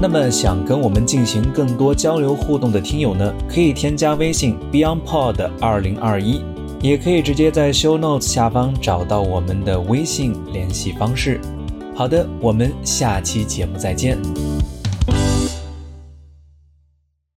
那么想跟我们进行更多交流互动的听友呢，可以添加微信 BeyondPod 二零二一，也可以直接在 Show Notes 下方找到我们的微信联系方式。好的，我们下期节目再见。